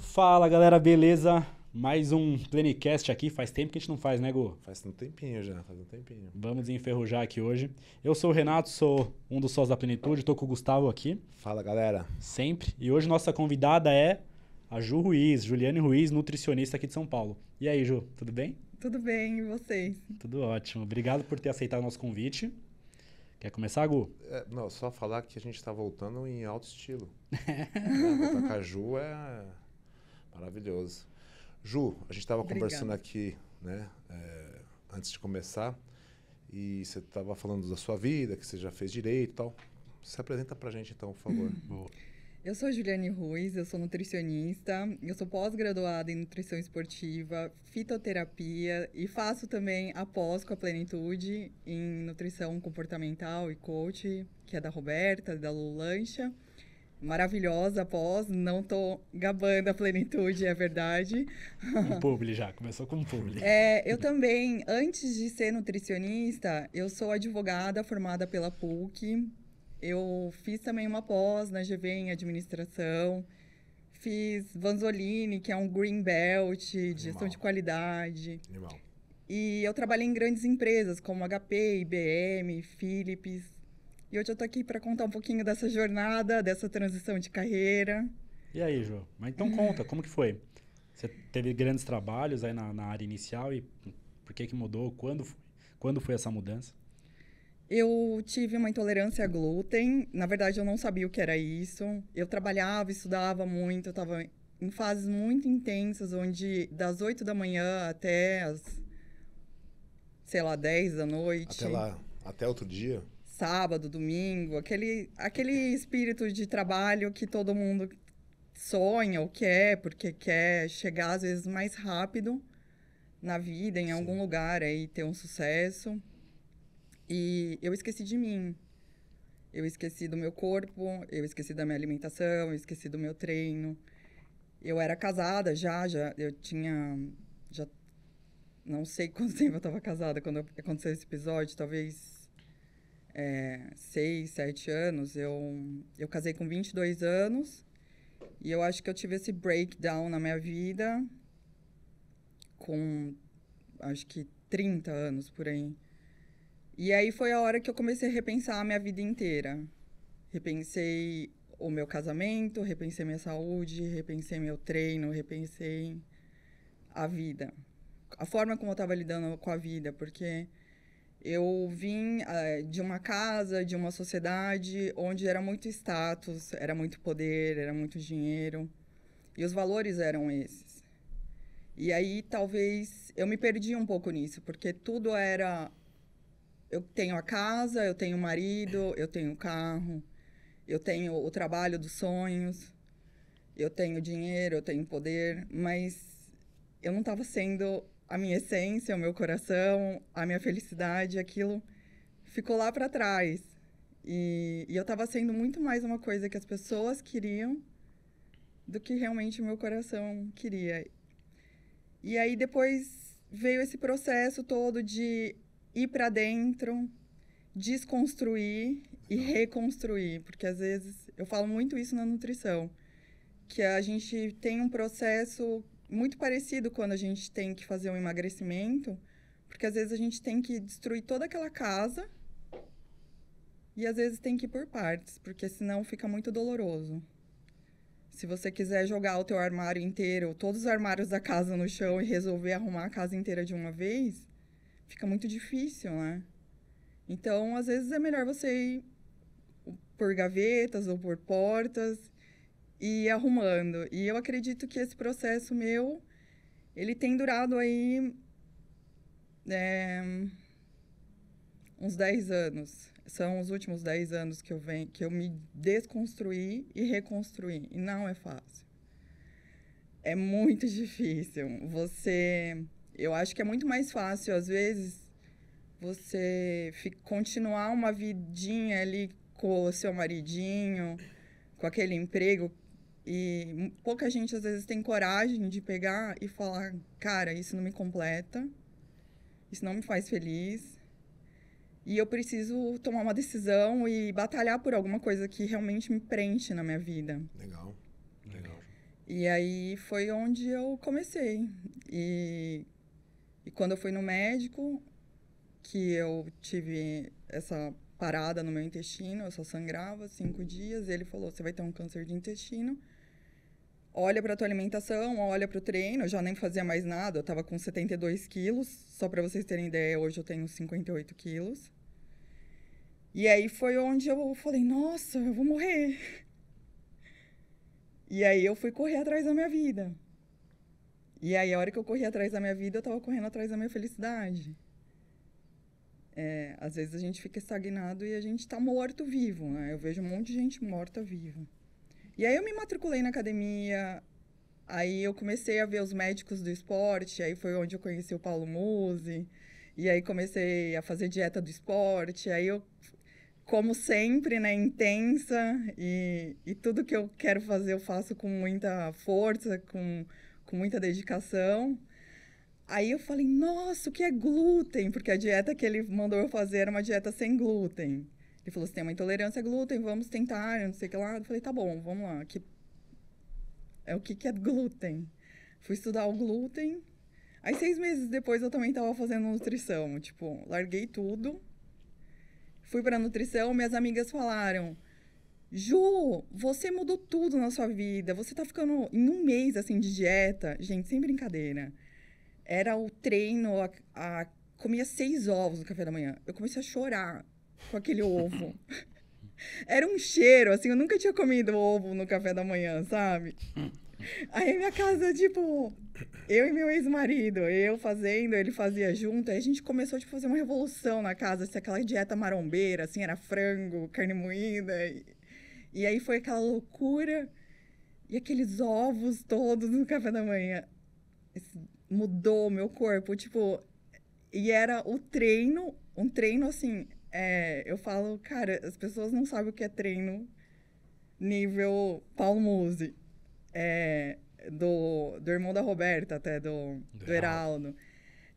Fala galera, beleza? Mais um Plenicast aqui. Faz tempo que a gente não faz, né, Gu? Faz um tempinho já, faz um tempinho. Vamos enferrujar aqui hoje. Eu sou o Renato, sou um dos sócios da Plenitude, tô com o Gustavo aqui, Fala galera. sempre. E hoje nossa convidada é a Ju Ruiz, Juliane Ruiz, nutricionista aqui de São Paulo. E aí, Ju, tudo bem? Tudo bem, e vocês? Tudo ótimo. Obrigado por ter aceitado o nosso convite. Quer começar, Gu? É, não, só falar que a gente tá voltando em alto estilo. né? Voltar com a Ju é maravilhoso. Ju, a gente tava Obrigada. conversando aqui, né, é, antes de começar, e você tava falando da sua vida, que você já fez direito e tal. Se apresenta pra gente então, por favor. Boa. Eu sou Juliane Ruiz, eu sou nutricionista, eu sou pós-graduada em nutrição esportiva, fitoterapia e faço também a pós com a Plenitude em nutrição comportamental e coach, que é da Roberta, da Lulancha. Maravilhosa pós, não tô gabando a Plenitude, é verdade. Um publi já, começou com um publi. É, eu também, antes de ser nutricionista, eu sou advogada formada pela PUC. Eu fiz também uma pós na GV em administração. Fiz Vanzolini, que é um green belt de gestão Animal. de qualidade. Animal. E eu trabalhei em grandes empresas como HP, IBM, Philips. E hoje eu tô aqui para contar um pouquinho dessa jornada, dessa transição de carreira. E aí, Ju? Mas então conta, como que foi? Você teve grandes trabalhos aí na, na área inicial e por que que mudou? Quando foi, quando foi essa mudança? Eu tive uma intolerância a glúten. Na verdade, eu não sabia o que era isso. Eu trabalhava, estudava muito, eu estava em fases muito intensas, onde das 8 da manhã até as, sei lá, 10 da noite. Até lá, até outro dia. Sábado, domingo, aquele, aquele espírito de trabalho que todo mundo sonha ou quer, porque quer chegar às vezes mais rápido na vida, em Sim. algum lugar aí, ter um sucesso. E eu esqueci de mim. Eu esqueci do meu corpo, eu esqueci da minha alimentação, eu esqueci do meu treino. Eu era casada já, já eu tinha já não sei quanto tempo eu estava casada quando aconteceu esse episódio, talvez é, seis, sete anos. Eu, eu casei com 22 anos e eu acho que eu tive esse breakdown na minha vida com, acho que 30 anos por aí. E aí foi a hora que eu comecei a repensar a minha vida inteira. Repensei o meu casamento, repensei minha saúde, repensei meu treino, repensei a vida. A forma como eu estava lidando com a vida, porque eu vim eh, de uma casa, de uma sociedade onde era muito status, era muito poder, era muito dinheiro. E os valores eram esses. E aí talvez eu me perdi um pouco nisso, porque tudo era eu tenho a casa, eu tenho o marido, eu tenho o carro, eu tenho o trabalho dos sonhos, eu tenho dinheiro, eu tenho poder, mas eu não estava sendo a minha essência, o meu coração, a minha felicidade, aquilo ficou lá para trás. E, e eu estava sendo muito mais uma coisa que as pessoas queriam do que realmente o meu coração queria. E aí depois veio esse processo todo de ir para dentro, desconstruir e reconstruir, porque às vezes eu falo muito isso na nutrição, que a gente tem um processo muito parecido quando a gente tem que fazer um emagrecimento, porque às vezes a gente tem que destruir toda aquela casa e às vezes tem que ir por partes, porque senão fica muito doloroso. Se você quiser jogar o teu armário inteiro, todos os armários da casa no chão e resolver arrumar a casa inteira de uma vez, fica muito difícil, né? Então, às vezes é melhor você ir por gavetas ou por portas e ir arrumando. E eu acredito que esse processo meu, ele tem durado aí é, uns 10 anos. São os últimos 10 anos que eu venho, que eu me desconstruí e reconstruí. E não é fácil. É muito difícil. Você. Eu acho que é muito mais fácil, às vezes, você continuar uma vidinha ali com o seu maridinho, com aquele emprego. E pouca gente, às vezes, tem coragem de pegar e falar: cara, isso não me completa, isso não me faz feliz. E eu preciso tomar uma decisão e batalhar por alguma coisa que realmente me preenche na minha vida. Legal. Legal. E aí foi onde eu comecei. E, e quando eu fui no médico, que eu tive essa parada no meu intestino, eu só sangrava cinco dias, ele falou: você vai ter um câncer de intestino. Olha para tua alimentação, olha para o treino. Eu já nem fazia mais nada, eu estava com 72 quilos. Só para vocês terem ideia, hoje eu tenho 58 quilos. E aí foi onde eu falei: nossa, eu vou morrer. E aí eu fui correr atrás da minha vida. E aí, a hora que eu corri atrás da minha vida, eu estava correndo atrás da minha felicidade. É, às vezes a gente fica estagnado e a gente está morto-vivo, né? Eu vejo um monte de gente morta-viva. E aí eu me matriculei na academia, aí eu comecei a ver os médicos do esporte, aí foi onde eu conheci o Paulo Musi, e aí comecei a fazer dieta do esporte, aí eu, como sempre, né, intensa, e, e tudo que eu quero fazer eu faço com muita força, com, com muita dedicação. Aí eu falei, nossa, o que é glúten? Porque a dieta que ele mandou eu fazer era uma dieta sem glúten. Ele falou, você tem uma intolerância a glúten, vamos tentar, não sei o que lá. Eu falei, tá bom, vamos lá. Que... É o que, que é glúten? Fui estudar o glúten. Aí, seis meses depois, eu também estava fazendo nutrição. Tipo, larguei tudo. Fui para nutrição, minhas amigas falaram... Ju, você mudou tudo na sua vida. Você tá ficando em um mês, assim, de dieta. Gente, sem brincadeira era o treino, a, a, comia seis ovos no café da manhã. Eu comecei a chorar com aquele ovo. era um cheiro, assim, eu nunca tinha comido ovo no café da manhã, sabe? Aí minha casa, tipo, eu e meu ex-marido, eu fazendo, ele fazia junto, aí a gente começou tipo, a fazer uma revolução na casa, assim, aquela dieta marombeira, assim, era frango, carne moída. E, e aí foi aquela loucura. E aqueles ovos todos no café da manhã. Esse mudou o meu corpo, tipo, e era o treino, um treino assim, é, eu falo, cara, as pessoas não sabem o que é treino nível Paulo Musi, é, do, do irmão da Roberta até, do, do Heraldo.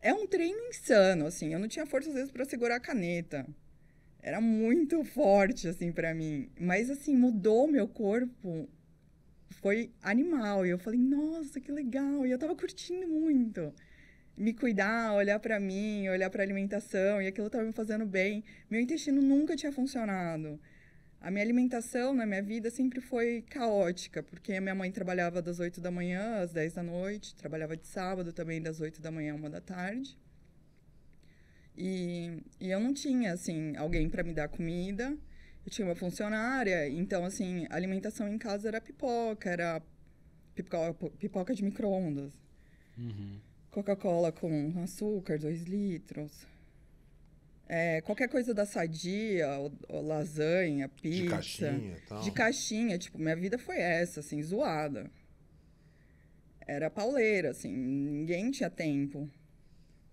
É um treino insano, assim, eu não tinha força às vezes para segurar a caneta. Era muito forte, assim, para mim. Mas, assim, mudou meu corpo foi animal. E eu falei, nossa, que legal. E eu tava curtindo muito. Me cuidar, olhar para mim, olhar para alimentação, e aquilo tava me fazendo bem. Meu intestino nunca tinha funcionado. A minha alimentação na minha vida sempre foi caótica, porque a minha mãe trabalhava das 8 da manhã às 10 da noite, trabalhava de sábado também das 8 da manhã às 1 da tarde. E, e eu não tinha, assim, alguém para me dar comida. Eu tinha uma funcionária, então, assim, a alimentação em casa era pipoca, era pipoca, pipoca de micro-ondas. Uhum. Coca-Cola com açúcar, dois litros. É, qualquer coisa da sadia, ou, ou lasanha, pizza. De caixinha tal. De caixinha, tipo, minha vida foi essa, assim, zoada. Era pauleira, assim, ninguém tinha tempo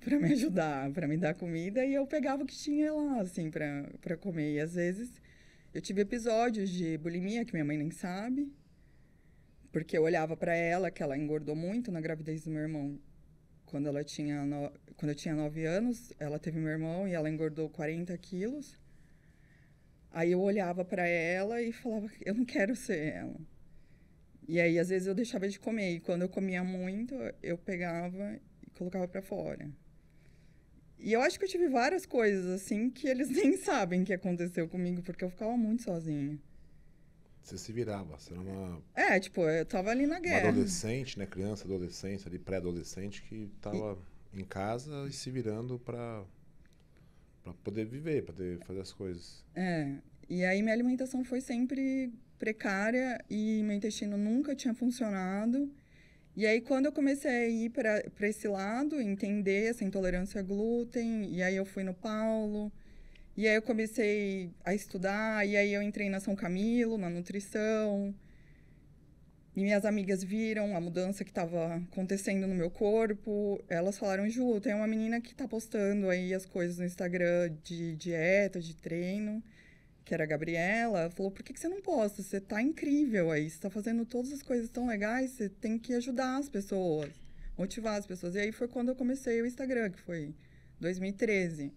para me ajudar, para me dar comida, e eu pegava o que tinha lá, assim, para comer. E às vezes eu tive episódios de bulimia que minha mãe nem sabe, porque eu olhava para ela que ela engordou muito na gravidez do meu irmão. Quando ela tinha no... quando eu tinha 9 anos, ela teve meu irmão e ela engordou 40 quilos. Aí eu olhava para ela e falava, eu não quero ser ela. E aí às vezes eu deixava de comer e quando eu comia muito, eu pegava e colocava para fora. E eu acho que eu tive várias coisas, assim, que eles nem sabem que aconteceu comigo, porque eu ficava muito sozinha. Você se virava, você era uma. É, tipo, eu tava ali na guerra. Uma adolescente, né? Criança, adolescente, ali, pré-adolescente, que tava e... em casa e se virando pra, pra poder viver, pra poder fazer as coisas. É. E aí minha alimentação foi sempre precária e meu intestino nunca tinha funcionado. E aí, quando eu comecei a ir para esse lado, entender essa intolerância a glúten, e aí eu fui no Paulo, e aí eu comecei a estudar, e aí eu entrei na São Camilo, na nutrição, e minhas amigas viram a mudança que estava acontecendo no meu corpo. Elas falaram, Ju, tem uma menina que está postando aí as coisas no Instagram de dieta, de treino que era a Gabriela, falou: por que, que você não posta? Você tá incrível aí, você tá fazendo todas as coisas tão legais, você tem que ajudar as pessoas, motivar as pessoas. E aí foi quando eu comecei o Instagram, que foi 2013.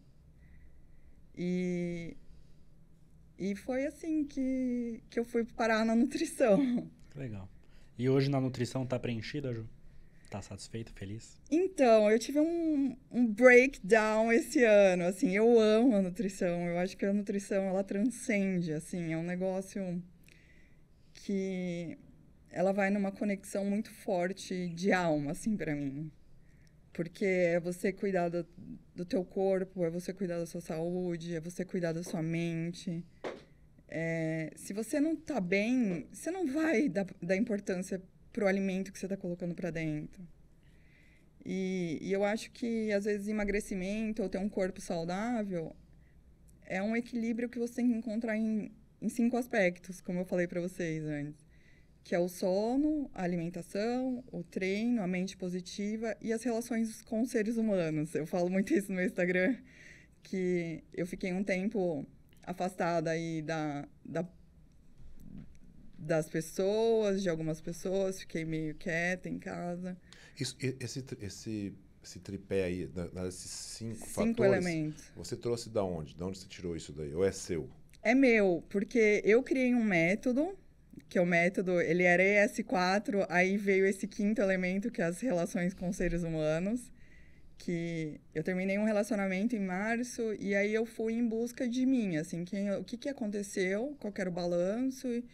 E, e foi assim que, que eu fui parar na nutrição. Legal. E hoje na nutrição tá preenchida, Ju? Tá satisfeito, feliz? Então, eu tive um, um breakdown esse ano, assim, eu amo a nutrição, eu acho que a nutrição, ela transcende, assim, é um negócio que ela vai numa conexão muito forte de alma, assim, para mim. Porque é você cuidar do, do teu corpo, é você cuidar da sua saúde, é você cuidar da sua mente. É, se você não tá bem, você não vai dar, dar importância pro alimento que você está colocando para dentro. E, e eu acho que, às vezes, emagrecimento ou ter um corpo saudável é um equilíbrio que você tem que encontrar em, em cinco aspectos, como eu falei para vocês antes. Que é o sono, a alimentação, o treino, a mente positiva e as relações com os seres humanos. Eu falo muito isso no meu Instagram, que eu fiquei um tempo afastada aí da, da das pessoas, de algumas pessoas, fiquei meio quieta em casa. Isso, esse, esse, esse tripé aí, desses cinco, cinco fatores, elementos. você trouxe da onde? De onde você tirou isso daí? Ou é seu? É meu, porque eu criei um método, que é o método, ele era ES4, aí veio esse quinto elemento, que é as relações com seres humanos, que eu terminei um relacionamento em março, e aí eu fui em busca de mim, assim, quem, o que, que aconteceu, qual era o balanço, e,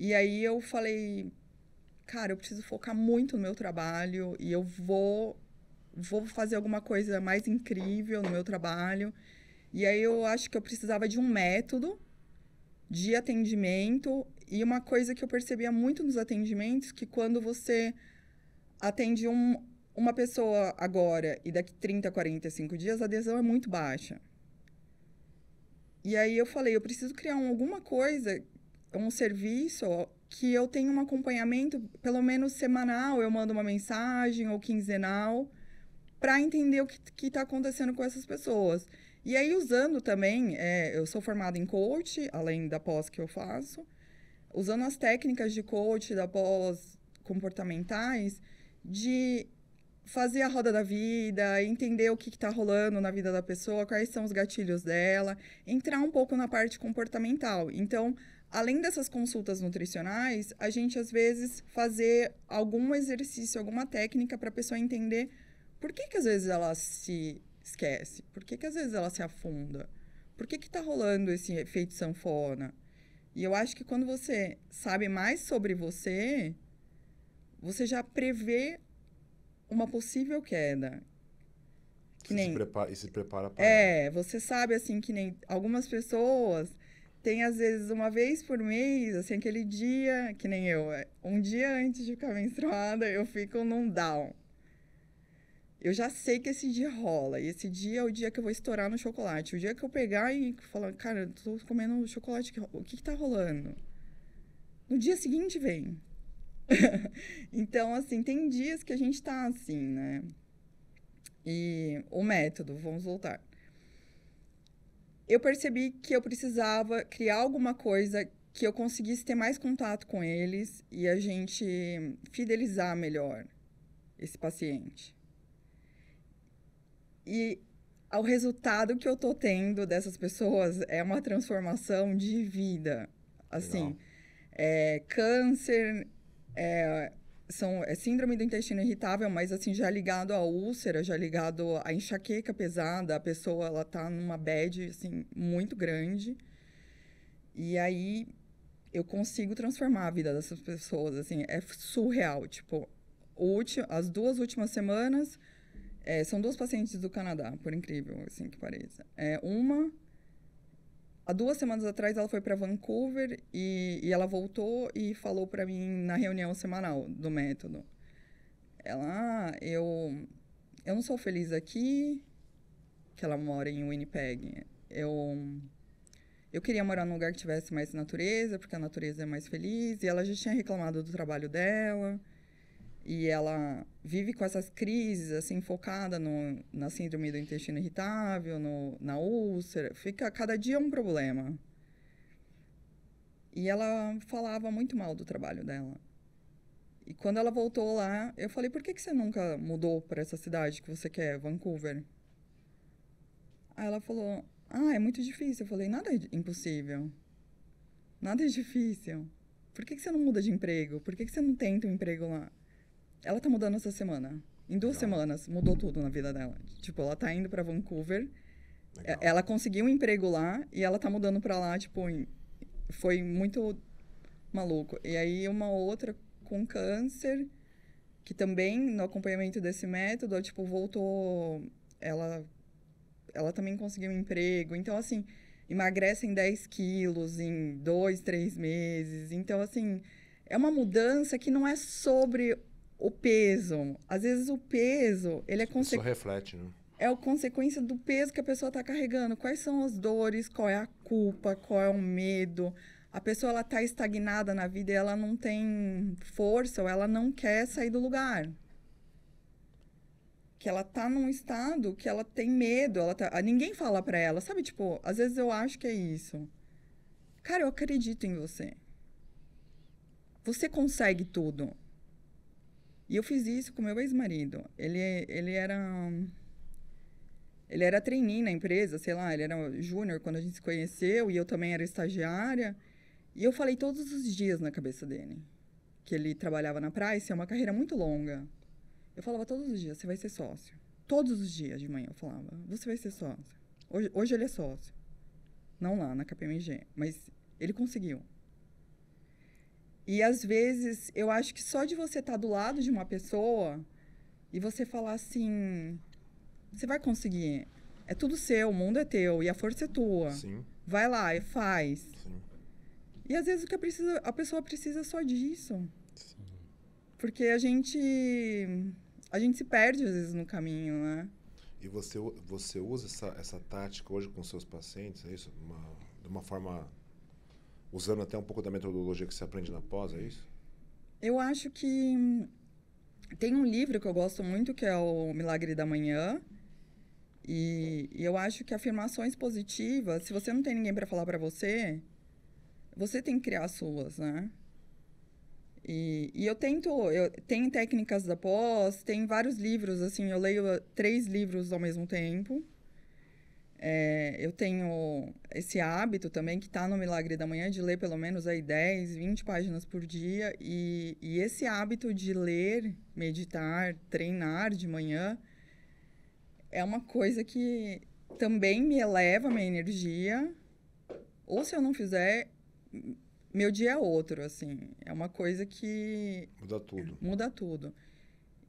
e aí eu falei, cara, eu preciso focar muito no meu trabalho e eu vou vou fazer alguma coisa mais incrível no meu trabalho. E aí eu acho que eu precisava de um método de atendimento e uma coisa que eu percebia muito nos atendimentos que quando você atende um, uma pessoa agora e daqui 30, 45 dias a adesão é muito baixa. E aí eu falei, eu preciso criar um, alguma coisa um serviço que eu tenho um acompanhamento, pelo menos semanal, eu mando uma mensagem ou quinzenal, para entender o que está acontecendo com essas pessoas. E aí, usando também, é, eu sou formada em coach, além da pós que eu faço, usando as técnicas de coach, da pós comportamentais, de fazer a roda da vida, entender o que está rolando na vida da pessoa, quais são os gatilhos dela, entrar um pouco na parte comportamental. Então, além dessas consultas nutricionais, a gente às vezes fazer algum exercício, alguma técnica para a pessoa entender por que, que às vezes ela se esquece, por que, que às vezes ela se afunda, por que está rolando esse efeito sanfona. E eu acho que quando você sabe mais sobre você, você já prevê uma possível queda. Que nem, se prepara, e se prepara para. É, você sabe assim que nem algumas pessoas tem às vezes uma vez por mês, assim, aquele dia, que nem eu, é, um dia antes de ficar menstruada, eu fico num down. Eu já sei que esse dia rola, e esse dia é o dia que eu vou estourar no chocolate. O dia que eu pegar e falar, cara, eu tô comendo chocolate, o que que tá rolando? No dia seguinte vem. então, assim, tem dias que a gente tá assim, né? E o método, vamos voltar eu percebi que eu precisava criar alguma coisa que eu conseguisse ter mais contato com eles e a gente fidelizar melhor esse paciente. E o resultado que eu tô tendo dessas pessoas é uma transformação de vida. Assim, é, câncer, é, são, é síndrome do intestino irritável, mas assim, já ligado à úlcera, já ligado à enxaqueca pesada, a pessoa ela tá numa bad assim muito grande. E aí eu consigo transformar a vida dessas pessoas, assim, é surreal, tipo, as duas últimas semanas é, são duas pacientes do Canadá, por incrível assim que pareça. É, uma Há duas semanas atrás ela foi para Vancouver e, e ela voltou e falou para mim na reunião semanal do método. Ela, ah, eu, eu não sou feliz aqui, que ela mora em Winnipeg. Eu, eu queria morar num lugar que tivesse mais natureza, porque a natureza é mais feliz. E ela já tinha reclamado do trabalho dela e ela vive com essas crises, assim, focada no, na síndrome do intestino irritável, no, na úlcera, fica cada dia um problema. E ela falava muito mal do trabalho dela. E quando ela voltou lá, eu falei: por que, que você nunca mudou para essa cidade que você quer, Vancouver? Aí ela falou: Ah, é muito difícil. Eu falei, nada é impossível. Nada é difícil. Por que, que você não muda de emprego? Por que, que você não tenta um emprego lá? Ela tá mudando essa semana. Em duas Legal. semanas, mudou tudo na vida dela. Tipo, ela tá indo para Vancouver. É, Legal. Ela conseguiu um emprego lá e ela tá mudando para lá, tipo, em- foi muito maluco. E aí uma outra com câncer, que também no acompanhamento desse método, tipo, voltou, ela ela também conseguiu um emprego. Então, assim, emagrecem 10 quilos em dois, três meses. Então, assim, é uma mudança que não é sobre o peso. Às vezes o peso, ele é consequência reflete, né? é a consequência do peso que a pessoa está carregando. Quais são as dores, qual é a culpa, qual é o medo. A pessoa ela está estagnada na vida e ela não tem força ou ela não quer sair do lugar. Que ela tá num estado que ela tem medo, ela tá... ninguém fala para ela, sabe? Tipo, às vezes eu acho que é isso. Cara, eu acredito em você. Você consegue tudo. E eu fiz isso com meu ex-marido. Ele, ele era ele era trainee na empresa, sei lá, ele era júnior quando a gente se conheceu e eu também era estagiária. E eu falei todos os dias na cabeça dele que ele trabalhava na Price, é uma carreira muito longa. Eu falava todos os dias, você vai ser sócio. Todos os dias de manhã eu falava, você vai ser sócio. Hoje, hoje ele é sócio. Não lá na KPMG, mas ele conseguiu. E às vezes eu acho que só de você estar do lado de uma pessoa e você falar assim, você vai conseguir. É tudo seu, o mundo é teu e a força é tua. Sim, Vai lá e faz. sim. E às vezes o que a, pessoa precisa só disso. Sim. Porque a gente a gente se perde às vezes no caminho, né? E você, você usa essa, essa tática hoje com seus pacientes, é isso? Uma, de uma forma. Usando até um pouco da metodologia que você aprende na pós, é isso? Eu acho que hum, tem um livro que eu gosto muito que é o Milagre da Manhã. E, e eu acho que afirmações positivas, se você não tem ninguém para falar para você, você tem que criar as suas, né? E, e eu tento, eu tem técnicas da pós, tem vários livros, assim, eu leio eh, três livros ao mesmo tempo. É, eu tenho esse hábito também, que está no Milagre da Manhã, de ler pelo menos aí 10, 20 páginas por dia. E, e esse hábito de ler, meditar, treinar de manhã, é uma coisa que também me eleva a minha energia. Ou se eu não fizer, meu dia é outro, assim. É uma coisa que Muda tudo. muda tudo.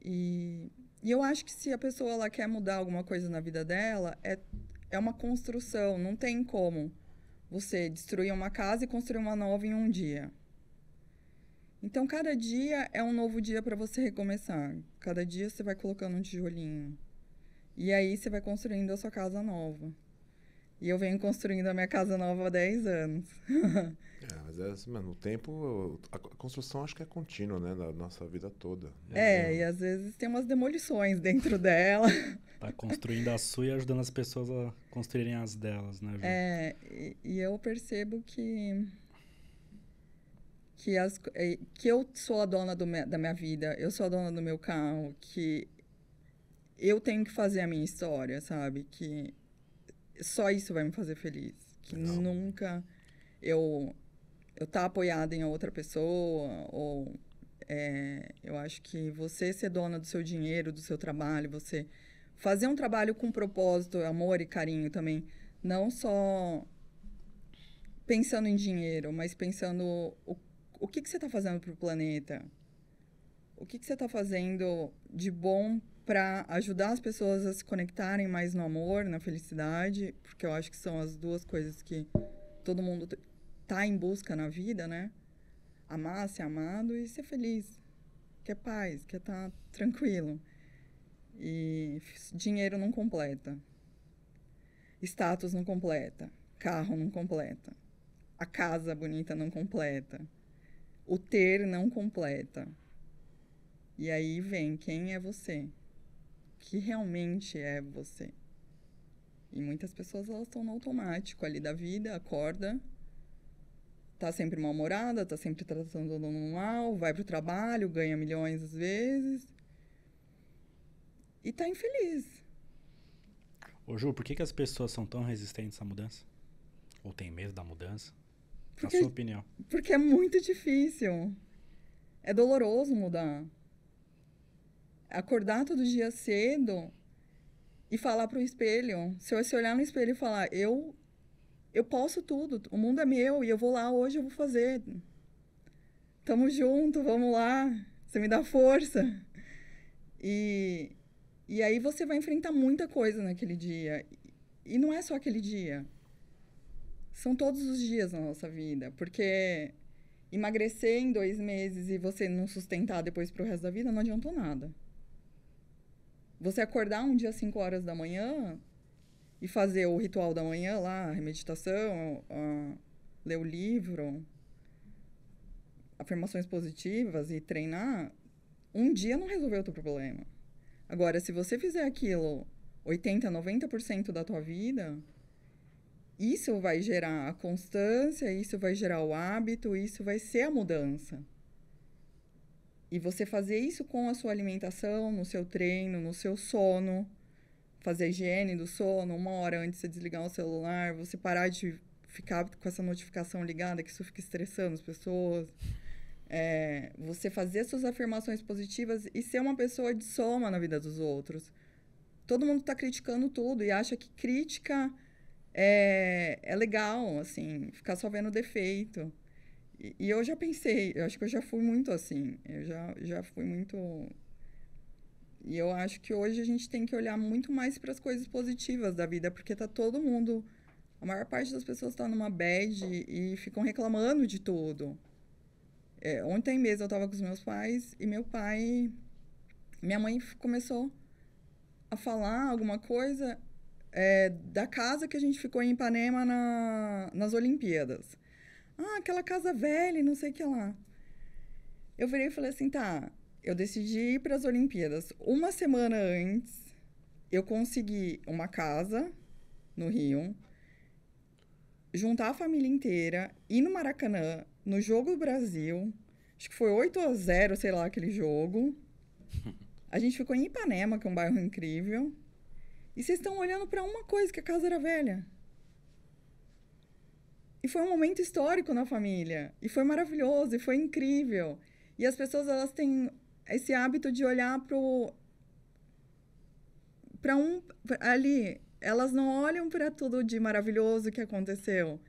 E, e eu acho que se a pessoa ela quer mudar alguma coisa na vida dela, é, é uma construção. Não tem como você destruir uma casa e construir uma nova em um dia. Então, cada dia é um novo dia para você recomeçar. Cada dia você vai colocando um tijolinho. E aí você vai construindo a sua casa nova. E eu venho construindo a minha casa nova há 10 anos. É, mas é assim, mano, o tempo. A construção acho que é contínua, né? Da nossa vida toda. É, e às vezes tem umas demolições dentro dela. Tá construindo a sua e ajudando as pessoas a construírem as delas, né, Ju? É, e, e eu percebo que que, as, eh, que eu sou a dona do me- da minha vida, eu sou a dona do meu carro, que eu tenho que fazer a minha história, sabe? Que só isso vai me fazer feliz. Que Legal. nunca eu eu tá apoiada em outra pessoa ou é, eu acho que você ser dona do seu dinheiro, do seu trabalho, você fazer um trabalho com propósito, amor e carinho também, não só pensando em dinheiro, mas pensando o, o que, que você está fazendo para o planeta, o que, que você está fazendo de bom para ajudar as pessoas a se conectarem mais no amor, na felicidade, porque eu acho que são as duas coisas que todo mundo tá em busca na vida, né? Amar, ser amado e ser feliz. Quer paz, quer estar tranquilo. E dinheiro não completa. Status não completa. Carro não completa. A casa bonita não completa. O ter não completa. E aí vem quem é você. Que realmente é você. E muitas pessoas elas estão no automático ali da vida, acorda, tá sempre mal-humorada, tá sempre tratando todo mundo mal, vai pro trabalho, ganha milhões às vezes. E tá infeliz. Ô Ju, por que, que as pessoas são tão resistentes à mudança? Ou têm medo da mudança? Porque- Na sua opinião. Porque é muito difícil. É doloroso mudar. Acordar todo dia cedo e falar pro espelho. Se se olhar no espelho e falar, eu eu posso tudo, o mundo é meu e eu vou lá hoje, eu vou fazer. Tamo junto, vamos lá. Você me dá força. E e aí você vai enfrentar muita coisa naquele dia. E não é só aquele dia. São todos os dias na nossa vida, porque emagrecer em dois meses e você não sustentar depois pro resto da vida não adiantou nada. Você acordar um dia às 5 horas da manhã e fazer o ritual da manhã lá, a meditação, a- ler o livro, afirmações positivas e treinar, um dia não resolveu o teu problema. Agora, se você fizer aquilo 80, 90% da tua vida, isso vai gerar a constância, isso vai gerar o hábito, isso vai ser a mudança. E você fazer isso com a sua alimentação, no seu treino, no seu sono, fazer a higiene do sono, uma hora antes de você desligar o celular, você parar de ficar com essa notificação ligada, que isso fica estressando as pessoas. É, você fazer suas afirmações positivas e ser uma pessoa de soma na vida dos outros. Todo mundo está criticando tudo e acha que crítica é, é legal, assim, ficar só vendo defeito. E, e eu já pensei, eu acho que eu já fui muito assim. Eu já, já fui muito. E eu acho que hoje a gente tem que olhar muito mais para as coisas positivas da vida, porque tá todo mundo. A maior parte das pessoas está numa bad e ficam reclamando de tudo. É, ontem mesmo eu estava com os meus pais e meu pai. Minha mãe começou a falar alguma coisa é, da casa que a gente ficou em Ipanema na, nas Olimpíadas. Ah, aquela casa velha não sei o que lá. Eu virei e falei assim, tá, eu decidi ir para as Olimpíadas. Uma semana antes, eu consegui uma casa no Rio, juntar a família inteira, ir no Maracanã, no Jogo do Brasil. Acho que foi 8 a 0, sei lá, aquele jogo. A gente ficou em Ipanema, que é um bairro incrível. E vocês estão olhando para uma coisa, que a casa era velha. E foi um momento histórico na família. E foi maravilhoso, e foi incrível. E as pessoas, elas têm esse hábito de olhar pro para um ali, elas não olham para tudo de maravilhoso que aconteceu.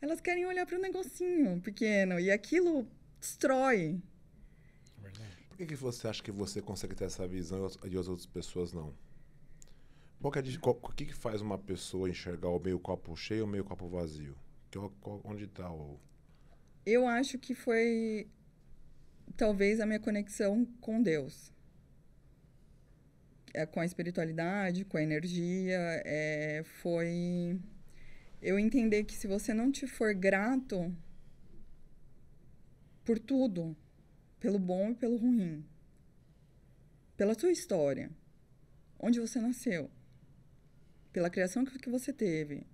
Elas querem olhar para um negocinho pequeno e aquilo destrói. Por que, que você acha que você consegue ter essa visão e as- as outras pessoas não? Qual que é o que, que faz uma pessoa enxergar o meio copo cheio ou o meio copo vazio? Que- onde está o. Eu acho que foi talvez a minha conexão com Deus. É, com a espiritualidade, com a energia, é, foi eu entender que se você não te for grato por tudo, pelo bom e pelo ruim, pela sua história, onde você nasceu, pela criação que você teve,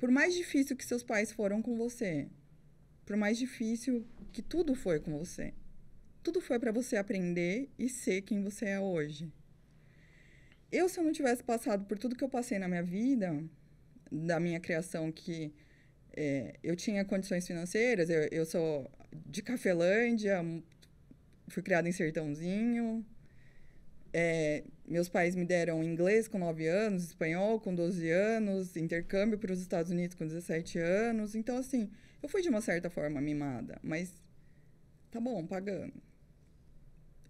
por mais difícil que seus pais foram com você, por mais difícil que tudo foi com você, tudo foi para você aprender e ser quem você é hoje. Eu, se eu não tivesse passado por tudo que eu passei na minha vida, da minha criação, que é, eu tinha condições financeiras, eu, eu sou de Cafelândia, fui criada em Sertãozinho, é, meus pais me deram inglês com 9 anos, espanhol com 12 anos, intercâmbio para os Estados Unidos com 17 anos. Então, assim, eu fui de uma certa forma mimada, mas tá bom, pagando.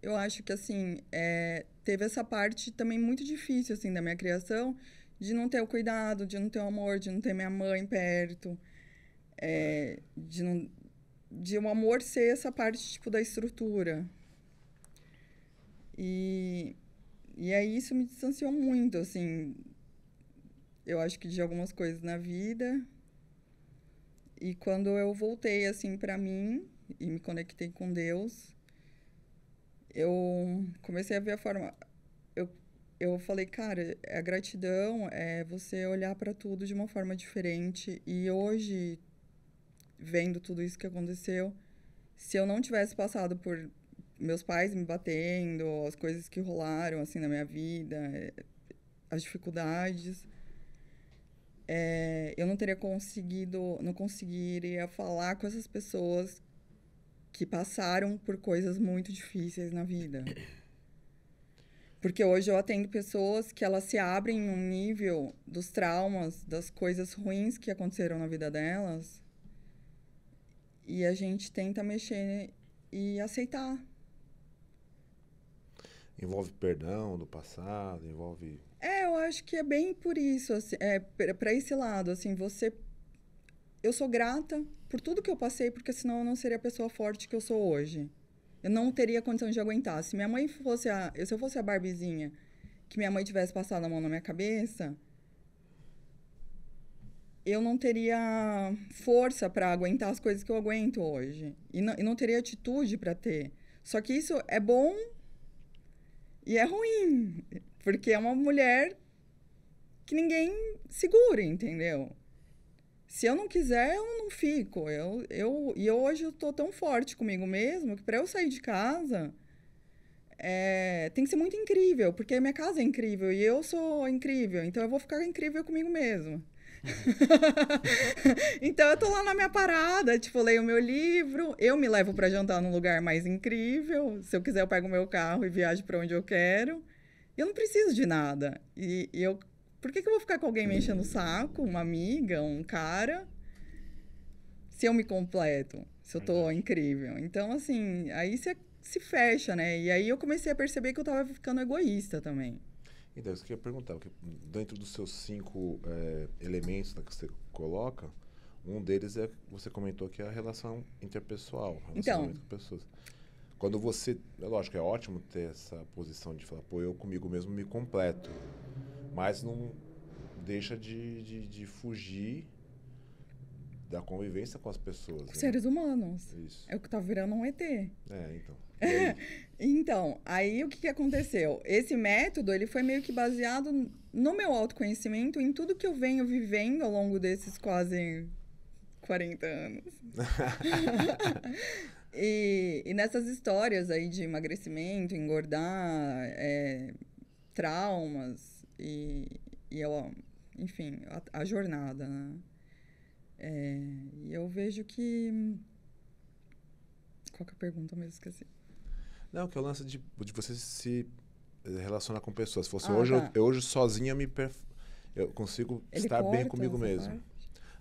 Eu acho que, assim, é, teve essa parte também muito difícil, assim, da minha criação, de não ter o cuidado, de não ter o amor, de não ter minha mãe perto, é, de não de o amor ser essa parte tipo da estrutura e e aí isso me distanciou muito assim. Eu acho que de algumas coisas na vida. E quando eu voltei assim para mim e me conectei com Deus eu comecei a ver a forma eu eu falei cara a gratidão é você olhar para tudo de uma forma diferente. E hoje vendo tudo isso que aconteceu se eu não tivesse passado por meus pais me batendo as coisas que rolaram assim na minha vida as dificuldades. É, eu não teria conseguido, não conseguiria falar com essas pessoas que passaram por coisas muito difíceis na vida. Porque hoje eu atendo pessoas que elas se abrem em um nível dos traumas, das coisas ruins que aconteceram na vida delas. E a gente tenta mexer e aceitar. Envolve perdão do passado, envolve. É, eu acho que é bem por isso, assim, é para esse lado, assim, você eu sou grata por tudo que eu passei, porque senão eu não seria a pessoa forte que eu sou hoje. Eu não teria condição de aguentar. Se minha mãe fosse a. Se eu fosse a Barbizinha, que minha mãe tivesse passado a mão na minha cabeça, eu não teria força para aguentar as coisas que eu aguento hoje. E não, e não teria atitude para ter. Só que isso é bom e é ruim. Porque é uma mulher que ninguém segura, entendeu? Se eu não quiser, eu não fico. Eu, eu, e hoje eu tô tão forte comigo mesmo que para eu sair de casa é, tem que ser muito incrível, porque minha casa é incrível e eu sou incrível, então eu vou ficar incrível comigo mesmo. então eu tô lá na minha parada, tipo, leio meu livro, eu me levo para jantar num lugar mais incrível. Se eu quiser, eu pego o meu carro e viajo para onde eu quero. Eu não preciso de nada. E, e eu por que, que eu vou ficar com alguém me enchendo o saco, uma amiga, um cara, se eu me completo, se eu tô incrível? Então, assim, aí você se fecha, né? E aí eu comecei a perceber que eu tava ficando egoísta também. Então, isso que eu ia perguntar, porque dentro dos seus cinco é, elementos né, que você coloca, um deles é você comentou que é a relação interpessoal, relacionamento então, com pessoas. Quando você, é lógico, é ótimo ter essa posição de falar, pô, eu comigo mesmo me completo mas não deixa de, de, de fugir da convivência com as pessoas. Né? Seres humanos. Isso. É o que tá virando um ET. É, então. então, aí o que, que aconteceu? Esse método, ele foi meio que baseado no meu autoconhecimento, em tudo que eu venho vivendo ao longo desses quase 40 anos. e, e, nessas histórias aí de emagrecimento, engordar, é, traumas, e, e eu, enfim, a, a jornada, né? É, e eu vejo que. Qual que é a pergunta? Eu mesmo esqueci. Não, que é o lance de, de você se relacionar com pessoas. Se fosse ah, hoje, tá. eu, hoje sozinha me perf... eu consigo Ele estar bem comigo mesmo. Parte?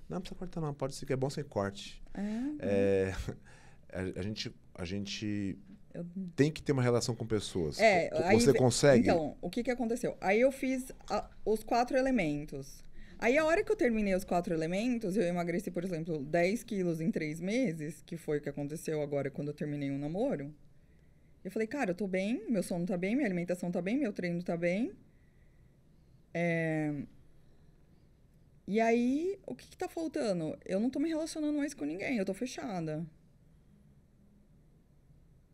Não, precisa cortar não, pode ser que é bom sem corte. É, é a, a, gente, a gente eu... Tem que ter uma relação com pessoas. É, Você aí, consegue? Então, o que, que aconteceu? Aí eu fiz a, os quatro elementos. Aí, a hora que eu terminei os quatro elementos, eu emagreci, por exemplo, 10 quilos em três meses, que foi o que aconteceu agora quando eu terminei um namoro. Eu falei, cara, eu tô bem, meu sono tá bem, minha alimentação tá bem, meu treino tá bem. É... E aí, o que, que tá faltando? Eu não tô me relacionando mais com ninguém, eu tô fechada.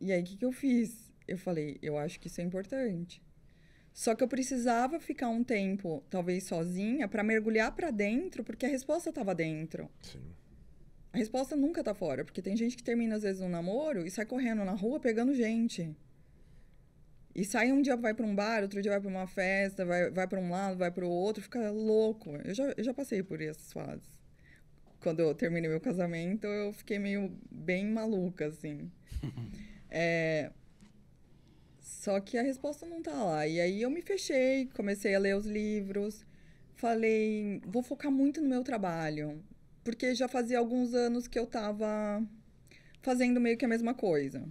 E aí, o que, que eu fiz? Eu falei, eu acho que isso é importante. Só que eu precisava ficar um tempo, talvez sozinha, para mergulhar para dentro, porque a resposta estava dentro. Sim. A resposta nunca tá fora, porque tem gente que termina às vezes um namoro e sai correndo na rua pegando gente. E sai um dia vai para um bar, outro dia vai para uma festa, vai, vai para um lado, vai para o outro, fica louco. Eu já, eu já passei por essas fases. Quando eu terminei meu casamento, eu fiquei meio bem maluca, assim. É... Só que a resposta não tá lá. E aí eu me fechei, comecei a ler os livros, falei, vou focar muito no meu trabalho, porque já fazia alguns anos que eu estava fazendo meio que a mesma coisa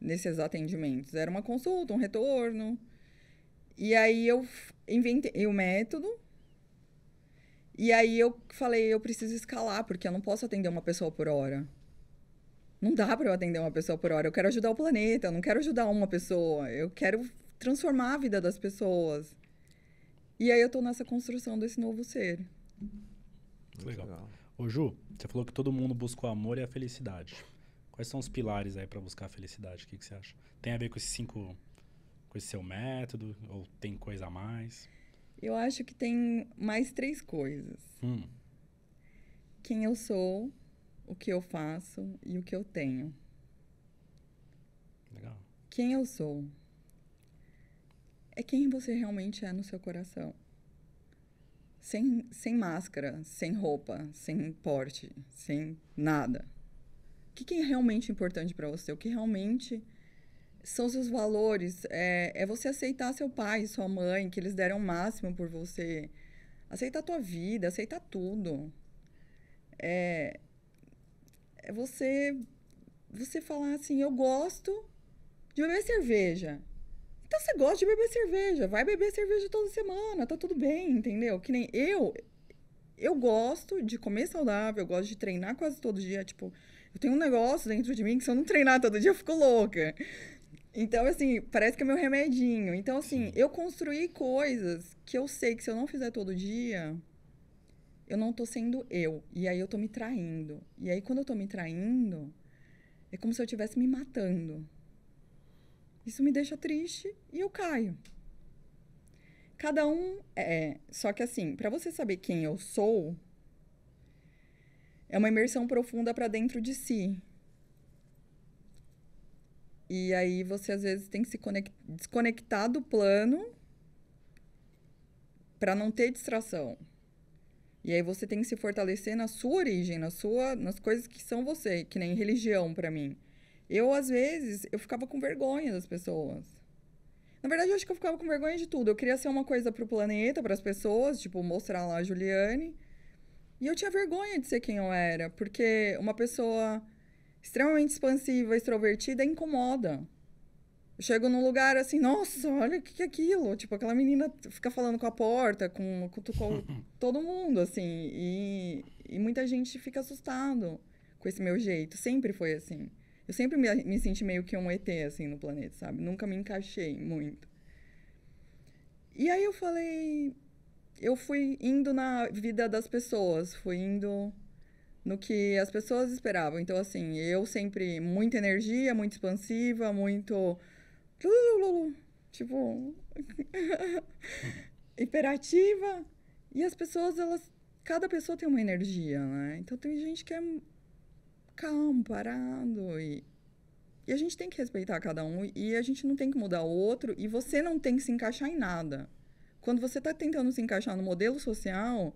nesses atendimentos. Era uma consulta, um retorno. E aí eu inventei o método. E aí eu falei, eu preciso escalar, porque eu não posso atender uma pessoa por hora. Não dá para eu atender uma pessoa por hora. Eu quero ajudar o planeta, eu não quero ajudar uma pessoa. Eu quero transformar a vida das pessoas. E aí eu tô nessa construção desse novo ser. Legal. Ô Ju, você falou que todo mundo busca o amor e a felicidade. Quais são os pilares aí para buscar a felicidade? O que, que você acha? Tem a ver com esses cinco, com esse seu método? Ou tem coisa a mais? Eu acho que tem mais três coisas. Hum. Quem eu sou, o que eu faço e o que eu tenho. Legal. Quem eu sou é quem você realmente é no seu coração. Sem, sem máscara, sem roupa, sem porte, sem nada. O que, que é realmente importante para você? O que realmente são seus valores? É, é você aceitar seu pai, sua mãe, que eles deram o máximo por você. Aceitar a tua vida, aceitar tudo. É, é você, você falar assim, eu gosto de beber cerveja. Então você gosta de beber cerveja, vai beber cerveja toda semana, tá tudo bem, entendeu? Que nem eu, eu gosto de comer saudável, eu gosto de treinar quase todo dia, tipo, eu tenho um negócio dentro de mim que se eu não treinar todo dia eu fico louca. Então, assim, parece que é meu remedinho. Então, assim, eu construí coisas que eu sei que se eu não fizer todo dia, eu não tô sendo eu. E aí eu tô me traindo. E aí, quando eu tô me traindo, é como se eu estivesse me matando. Isso me deixa triste e eu caio. Cada um é. Só que assim, para você saber quem eu sou, é uma imersão profunda para dentro de si. E aí você às vezes tem que se desconectar do plano para não ter distração. E aí você tem que se fortalecer na sua origem, na sua, nas coisas que são você, que nem religião para mim. Eu, às vezes, eu ficava com vergonha das pessoas. Na verdade, eu acho que eu ficava com vergonha de tudo. Eu queria ser uma coisa pro planeta, para as pessoas, tipo, mostrar lá a Juliane. E eu tinha vergonha de ser quem eu era, porque uma pessoa extremamente expansiva, extrovertida, incomoda. Eu chego num lugar assim, nossa, olha o que, que é aquilo. Tipo, aquela menina fica falando com a porta, com, com, com todo mundo, assim. E, e muita gente fica assustado com esse meu jeito. Sempre foi assim. Eu sempre me, me senti meio que um ET, assim, no planeta, sabe? Nunca me encaixei muito. E aí eu falei. Eu fui indo na vida das pessoas, fui indo no que as pessoas esperavam. Então, assim, eu sempre muita energia, muito expansiva, muito. Tipo. hiperativa. E as pessoas, elas. Cada pessoa tem uma energia, né? Então, tem gente que é calmo, parado. E, e a gente tem que respeitar cada um. E a gente não tem que mudar o outro. E você não tem que se encaixar em nada. Quando você está tentando se encaixar no modelo social,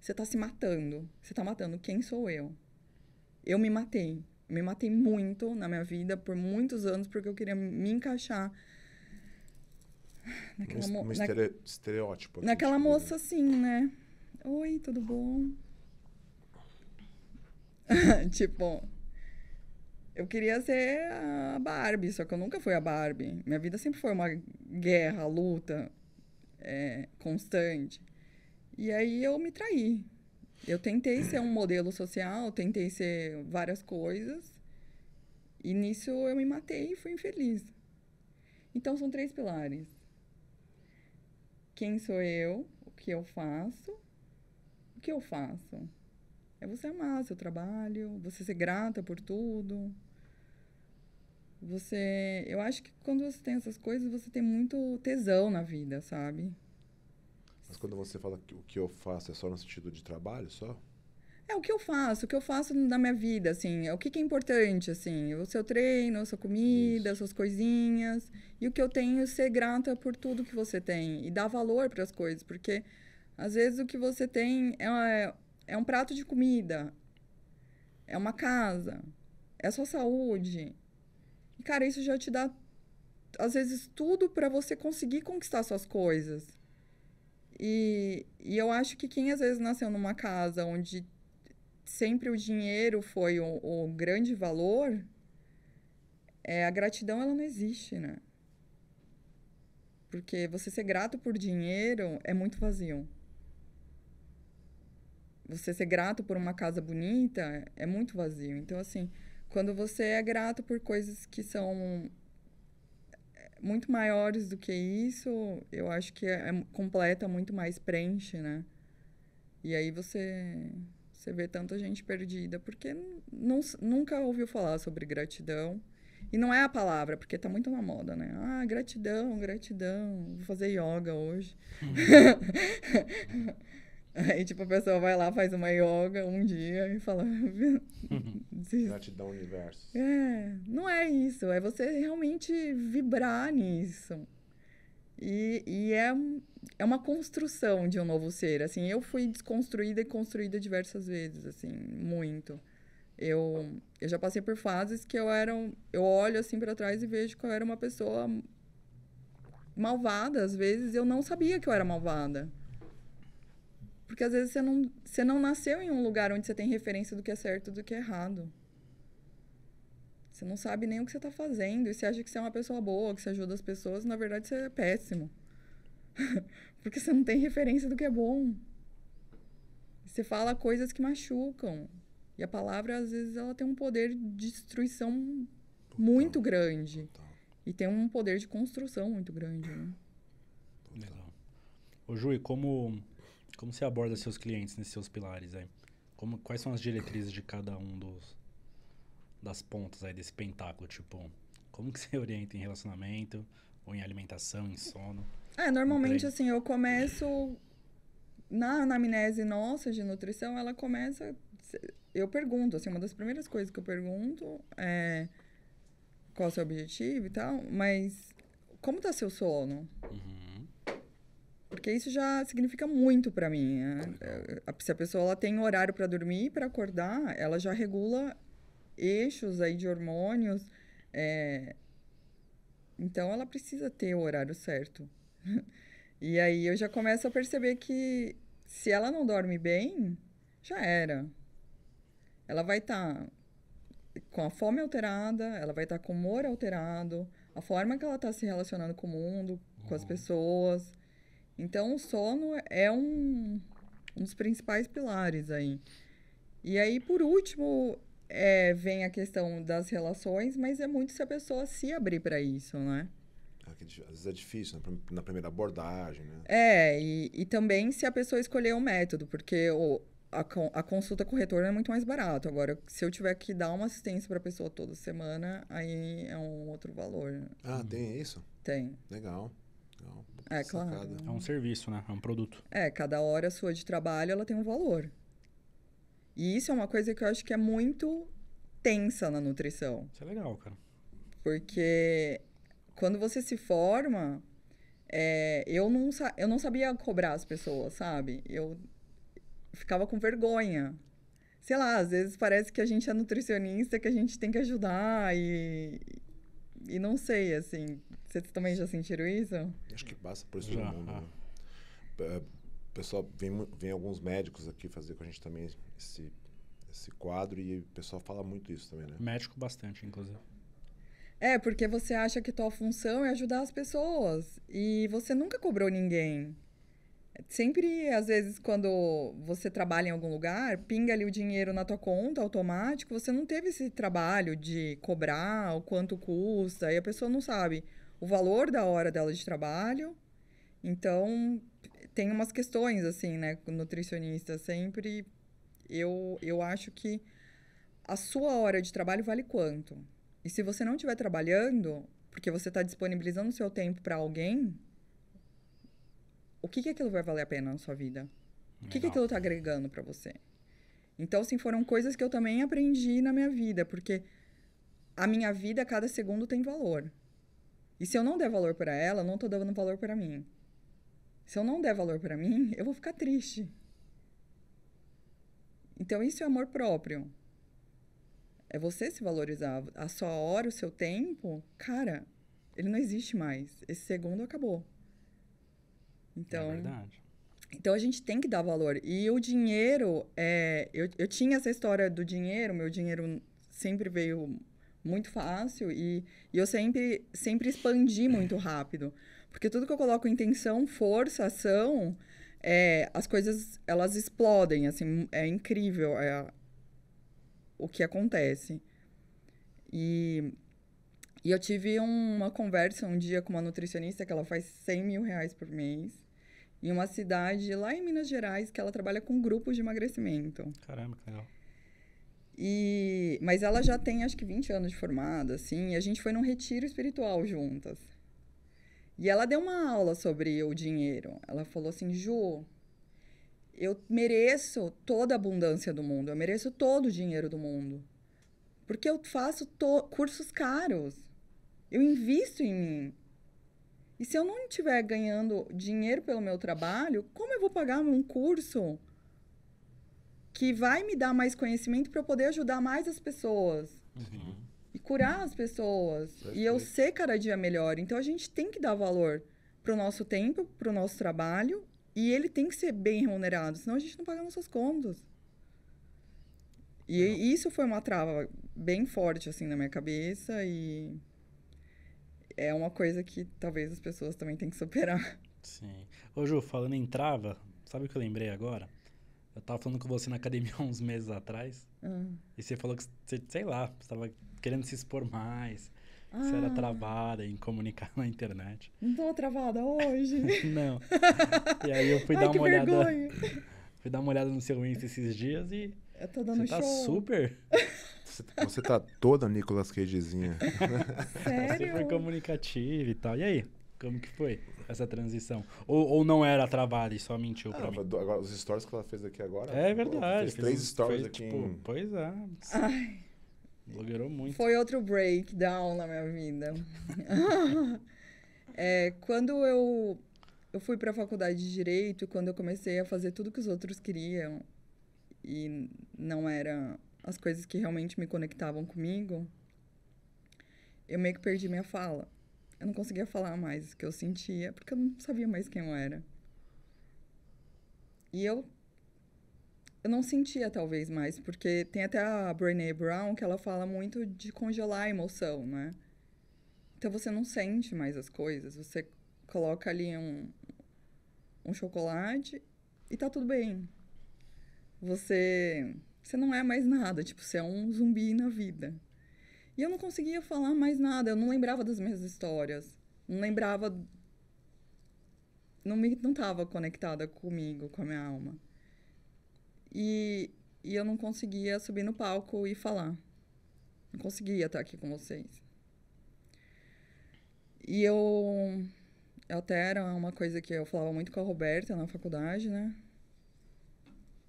você está se matando. Você está matando quem sou eu. Eu me matei. Me matei muito na minha vida por muitos anos porque eu queria me encaixar naquela um, um na, estereótipo. Naquela moça assim, né? Oi, tudo bom? tipo, eu queria ser a Barbie, só que eu nunca fui a Barbie. Minha vida sempre foi uma guerra, luta é, constante. E aí eu me traí. Eu tentei ser um modelo social, tentei ser várias coisas. E nisso eu me matei e fui infeliz. Então são três pilares. Quem sou eu? O que eu faço? O que eu faço? É você amar seu trabalho, você ser grata por tudo. Você, eu acho que quando você tem essas coisas, você tem muito tesão na vida, sabe? Mas quando você fala que o que eu faço é só no sentido de trabalho, só? É o que eu faço, o que eu faço na minha vida, assim, é o que, que é importante, assim, o seu treino, a sua comida, as suas coisinhas, e o que eu tenho é ser grata por tudo que você tem e dar valor para as coisas, porque às vezes o que você tem é, é um prato de comida, é uma casa, é sua saúde. E, cara, isso já te dá, às vezes, tudo para você conseguir conquistar suas coisas. E, e eu acho que quem às vezes nasceu numa casa onde sempre o dinheiro foi o, o grande valor, é, a gratidão ela não existe, né? Porque você ser grato por dinheiro é muito vazio você ser grato por uma casa bonita é muito vazio. Então, assim, quando você é grato por coisas que são muito maiores do que isso, eu acho que é, é, completa muito mais preenche, né? E aí você você vê tanta gente perdida porque não, nunca ouviu falar sobre gratidão. E não é a palavra, porque tá muito na moda, né? Ah, gratidão, gratidão. Vou fazer yoga hoje. Aí, tipo, a pessoa vai lá, faz uma yoga um dia e fala. Gratidão universo. É, não é isso. É você realmente vibrar nisso. E, e é é uma construção de um novo ser. Assim, eu fui desconstruída e construída diversas vezes, assim, muito. Eu, eu já passei por fases que eu era. Eu olho assim para trás e vejo que eu era uma pessoa malvada. Às vezes eu não sabia que eu era malvada. Porque às vezes você não, você não nasceu em um lugar onde você tem referência do que é certo e do que é errado. Você não sabe nem o que você está fazendo. E você acha que você é uma pessoa boa, que você ajuda as pessoas. Na verdade, você é péssimo. Porque você não tem referência do que é bom. Você fala coisas que machucam. E a palavra, às vezes, ela tem um poder de destruição muito grande. E tem um poder de construção muito grande, né? Legal. Ô, Ju, e como, como você aborda seus clientes nesses seus pilares aí? Como, quais são as diretrizes de cada um dos, das pontas aí desse pentáculo? Tipo, como que você orienta em relacionamento, ou em alimentação, em sono? É, normalmente, assim, eu começo... Na anamnese nossa de nutrição, ela começa eu pergunto, assim, uma das primeiras coisas que eu pergunto é qual é o seu objetivo e tal, mas como tá seu sono? Uhum. Porque isso já significa muito para mim. Né? Se a pessoa ela tem horário para dormir e para acordar, ela já regula eixos aí de hormônios. É... Então, ela precisa ter o horário certo. e aí eu já começo a perceber que se ela não dorme bem, já era ela vai estar tá com a fome alterada, ela vai estar tá com o humor alterado, a forma que ela está se relacionando com o mundo, com as uhum. pessoas. Então, o sono é um, um dos principais pilares aí. E aí, por último, é, vem a questão das relações, mas é muito se a pessoa se abrir para isso, né? É às vezes é difícil né? na primeira abordagem, né? É, e, e também se a pessoa escolher um método, porque o, a, a consulta com retorno é muito mais barato. Agora, se eu tiver que dar uma assistência para a pessoa toda semana, aí é um outro valor. Ah, tem isso? Tem. Legal. Legal. É, claro. É um serviço, né? É um produto. É, cada hora sua de trabalho, ela tem um valor. E isso é uma coisa que eu acho que é muito tensa na nutrição. Isso é legal, cara. Porque quando você se forma, é, eu, não, eu não sabia cobrar as pessoas, sabe? Eu ficava com vergonha. Sei lá, às vezes parece que a gente é nutricionista, que a gente tem que ajudar e. E não sei, assim. Vocês também já sentiram isso? Acho que passa por isso todo mundo. Né? É, pessoal, vem, vem alguns médicos aqui fazer com a gente também esse, esse quadro e o pessoal fala muito isso também, né? Médico bastante, inclusive. É, porque você acha que tua função é ajudar as pessoas. E você nunca cobrou ninguém. Sempre, às vezes, quando você trabalha em algum lugar, pinga ali o dinheiro na tua conta automático, você não teve esse trabalho de cobrar o quanto custa, e a pessoa não sabe o valor da hora dela de trabalho. Então, tem umas questões, assim, né, nutricionista, sempre eu, eu acho que a sua hora de trabalho vale quanto? E se você não estiver trabalhando, porque você está disponibilizando o seu tempo para alguém, o que, que aquilo vai valer a pena na sua vida? O que, que aquilo está agregando para você? Então, assim, foram coisas que eu também aprendi na minha vida, porque a minha vida, cada segundo, tem valor. E se eu não der valor para ela, eu não estou dando valor para mim. Se eu não der valor para mim, eu vou ficar triste. Então, isso é amor próprio. É você se valorizar. A sua hora, o seu tempo, cara, ele não existe mais. Esse segundo acabou. Então, é verdade. Então a gente tem que dar valor. E o dinheiro, é, eu, eu tinha essa história do dinheiro, meu dinheiro sempre veio muito fácil e, e eu sempre, sempre expandi muito rápido. Porque tudo que eu coloco intenção, força, ação, é, as coisas elas explodem, assim, é incrível é, o que acontece. E, e eu tive uma conversa um dia com uma nutricionista que ela faz 100 mil reais por mês em uma cidade lá em Minas Gerais que ela trabalha com grupos de emagrecimento. Caramba, que legal. E, mas ela já tem acho que 20 anos de formada, assim, e a gente foi num retiro espiritual juntas. E ela deu uma aula sobre o dinheiro. Ela falou assim: Ju, eu mereço toda a abundância do mundo, eu mereço todo o dinheiro do mundo. Porque eu faço cursos caros. Eu invisto em mim. E se eu não estiver ganhando dinheiro pelo meu trabalho, como eu vou pagar um curso que vai me dar mais conhecimento para eu poder ajudar mais as pessoas? Uhum. E curar as pessoas. Perfeito. E eu ser cada dia melhor. Então a gente tem que dar valor para o nosso tempo, para o nosso trabalho. E ele tem que ser bem remunerado, senão a gente não paga nossas contas. E não. isso foi uma trava bem forte, assim, na minha cabeça. E é uma coisa que talvez as pessoas também tenham que superar. Sim. Ô, Ju, falando em trava, sabe o que eu lembrei agora? Eu tava falando com você na academia uns meses atrás. Uhum. E você falou que você, sei lá, você tava querendo se expor mais. Ah. Você era ah. travada em comunicar na internet. Não tô travada hoje. não. E aí eu fui Ai, dar uma olhada. Vergonha. Fui dar uma olhada no seu Insta esses dias e. Eu tô dando você tá show. super. Você tá toda Nicolas Cagezinha. Sério? Super comunicativa e tal. E aí? Como que foi essa transição? Ou, ou não era travada e só mentiu ah, pra mim? Agora, os stories que ela fez aqui agora. É verdade. Fez três stories fez, aqui. Tipo, em... Pois é. Ai. Blogueirou muito. Foi outro breakdown na minha vida. é, quando eu, eu fui pra faculdade de Direito, quando eu comecei a fazer tudo que os outros queriam e não era as coisas que realmente me conectavam comigo, eu meio que perdi minha fala. Eu não conseguia falar mais o que eu sentia, porque eu não sabia mais quem eu era. E eu eu não sentia talvez mais, porque tem até a Brené Brown que ela fala muito de congelar a emoção, né? Então você não sente mais as coisas, você coloca ali um um chocolate e tá tudo bem. Você você não é mais nada, tipo, você é um zumbi na vida. E eu não conseguia falar mais nada, eu não lembrava das minhas histórias. Não lembrava. Não, me, não tava conectada comigo, com a minha alma. E, e eu não conseguia subir no palco e falar. Não conseguia estar aqui com vocês. E eu. Até era uma coisa que eu falava muito com a Roberta na faculdade, né?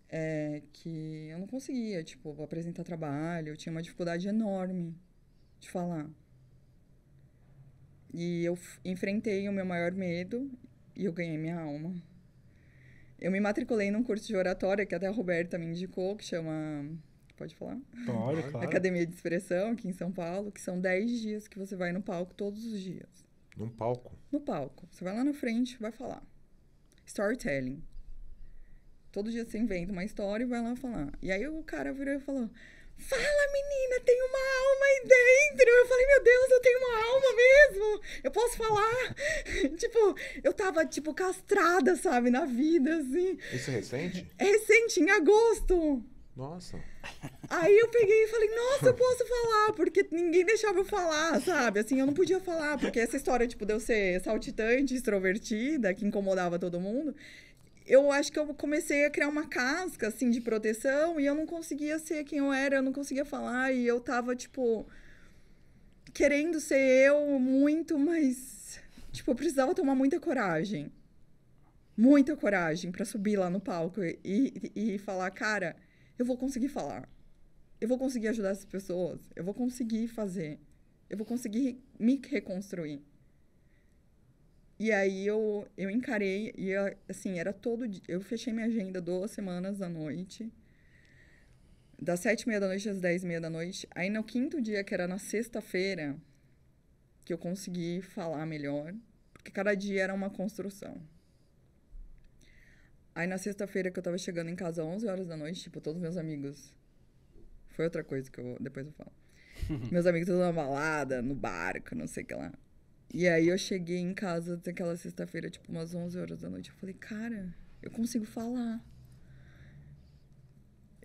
é, que eu não conseguia, tipo, apresentar trabalho, eu tinha uma dificuldade enorme de falar. E eu enfrentei o meu maior medo e eu ganhei minha alma. Eu me matriculei num curso de oratória que até a Roberta me indicou, que chama. Pode falar? Pode, claro. Academia de Expressão, aqui em São Paulo, que são 10 dias que você vai no palco todos os dias. Num palco? No palco. Você vai lá na frente, vai falar. Storytelling. Todo dia você inventa uma história e vai lá falar. E aí o cara virou e falou: Fala, menina, tem uma alma aí dentro. Eu falei, meu Deus, eu tenho uma alma mesmo. Eu posso falar. tipo, eu tava, tipo, castrada, sabe, na vida, assim. Isso é recente? É recente, em agosto. Nossa. Aí eu peguei e falei, nossa, eu posso falar, porque ninguém deixava eu falar, sabe? Assim, eu não podia falar, porque essa história, tipo, de eu ser saltitante, extrovertida, que incomodava todo mundo eu acho que eu comecei a criar uma casca, assim, de proteção e eu não conseguia ser quem eu era, eu não conseguia falar e eu tava, tipo, querendo ser eu muito, mas, tipo, eu precisava tomar muita coragem. Muita coragem para subir lá no palco e, e, e falar, cara, eu vou conseguir falar. Eu vou conseguir ajudar essas pessoas. Eu vou conseguir fazer. Eu vou conseguir me reconstruir. E aí eu, eu encarei, e assim, era todo dia. Eu fechei minha agenda duas semanas da noite. Das sete e meia da noite às dez e meia da noite. Aí no quinto dia, que era na sexta-feira, que eu consegui falar melhor. Porque cada dia era uma construção. Aí na sexta-feira que eu tava chegando em casa às 11 horas da noite, tipo, todos meus amigos. Foi outra coisa que eu depois eu falo. meus amigos todos na balada, no barco, não sei o que lá. E aí eu cheguei em casa naquela sexta-feira, tipo, umas 11 horas da noite. Eu falei, cara, eu consigo falar.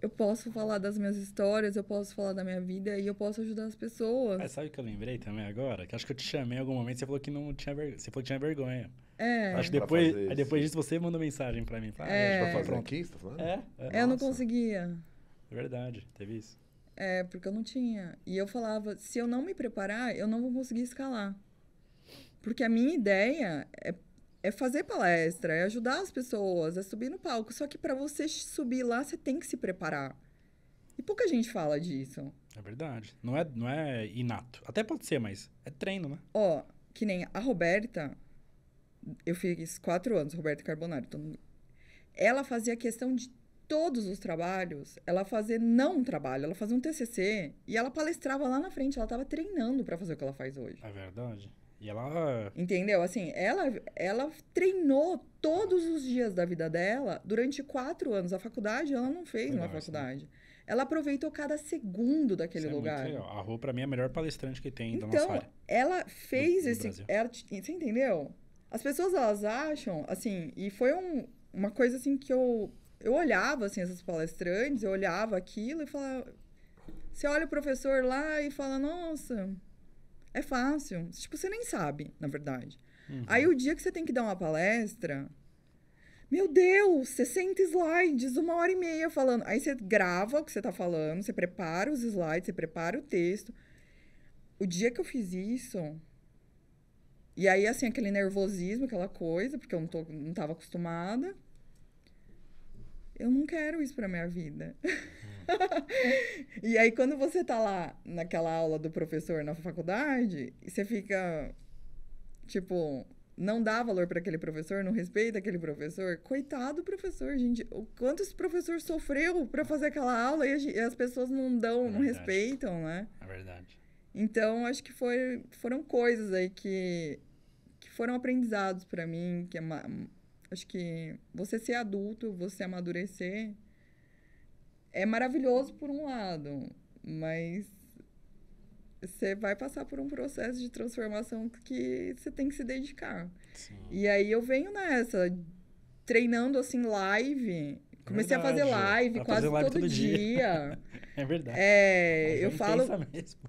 Eu posso falar das minhas histórias, eu posso falar da minha vida e eu posso ajudar as pessoas. Mas sabe o que eu lembrei também agora? Que acho que eu te chamei em algum momento e você falou que não tinha vergonha. Você falou que tinha vergonha. É. Acho que depois, aí depois disso você mandou mensagem pra mim. Fala, é. Pra fazer aqui, você tá falando? É. é. Eu não conseguia. É verdade, teve isso. É, porque eu não tinha. E eu falava, se eu não me preparar, eu não vou conseguir escalar. Porque a minha ideia é, é fazer palestra, é ajudar as pessoas, é subir no palco. Só que para você subir lá, você tem que se preparar. E pouca gente fala disso. É verdade. Não é, não é inato. Até pode ser, mas é treino, né? Ó, que nem a Roberta, Eu fiz quatro anos, Roberto Carbonari. Então, ela fazia questão de todos os trabalhos, ela fazer não um trabalho, ela fazia um TCC e ela palestrava lá na frente, ela estava treinando para fazer o que ela faz hoje. É verdade. E ela. Entendeu? Assim, ela, ela treinou todos os dias da vida dela durante quatro anos. A faculdade ela não fez Legal, uma faculdade. Ela aproveitou cada segundo daquele Isso lugar. É a Rô, pra mim, é a melhor palestrante que tem então, da nossa área. Ela fez do, do esse. Ela, você entendeu? As pessoas elas acham, assim, e foi um, uma coisa assim que eu. Eu olhava assim, essas palestrantes, eu olhava aquilo e falava. Você olha o professor lá e fala, nossa, é fácil. Tipo, você nem sabe, na verdade. Uhum. Aí o dia que você tem que dar uma palestra, meu Deus, 60 slides, uma hora e meia falando. Aí você grava o que você tá falando, você prepara os slides, você prepara o texto. O dia que eu fiz isso. E aí, assim, aquele nervosismo, aquela coisa, porque eu não, tô, não tava acostumada. Eu não quero isso pra minha vida. e aí, quando você tá lá naquela aula do professor na faculdade, você fica, tipo, não dá valor para aquele professor, não respeita aquele professor. Coitado do professor, gente. O quanto esse professor sofreu para fazer aquela aula e, as pessoas não dão, é não respeitam, né? É verdade. Então, acho que foi, foram coisas aí que, que foram aprendizados para mim, que é, acho que você ser adulto, você amadurecer, é maravilhoso por um lado, mas você vai passar por um processo de transformação que você tem que se dedicar. Sim. E aí eu venho nessa, treinando assim live. Comecei verdade. a fazer live a quase fazer live todo, todo, dia. dia. é verdade. É, eu falo. Mesmo.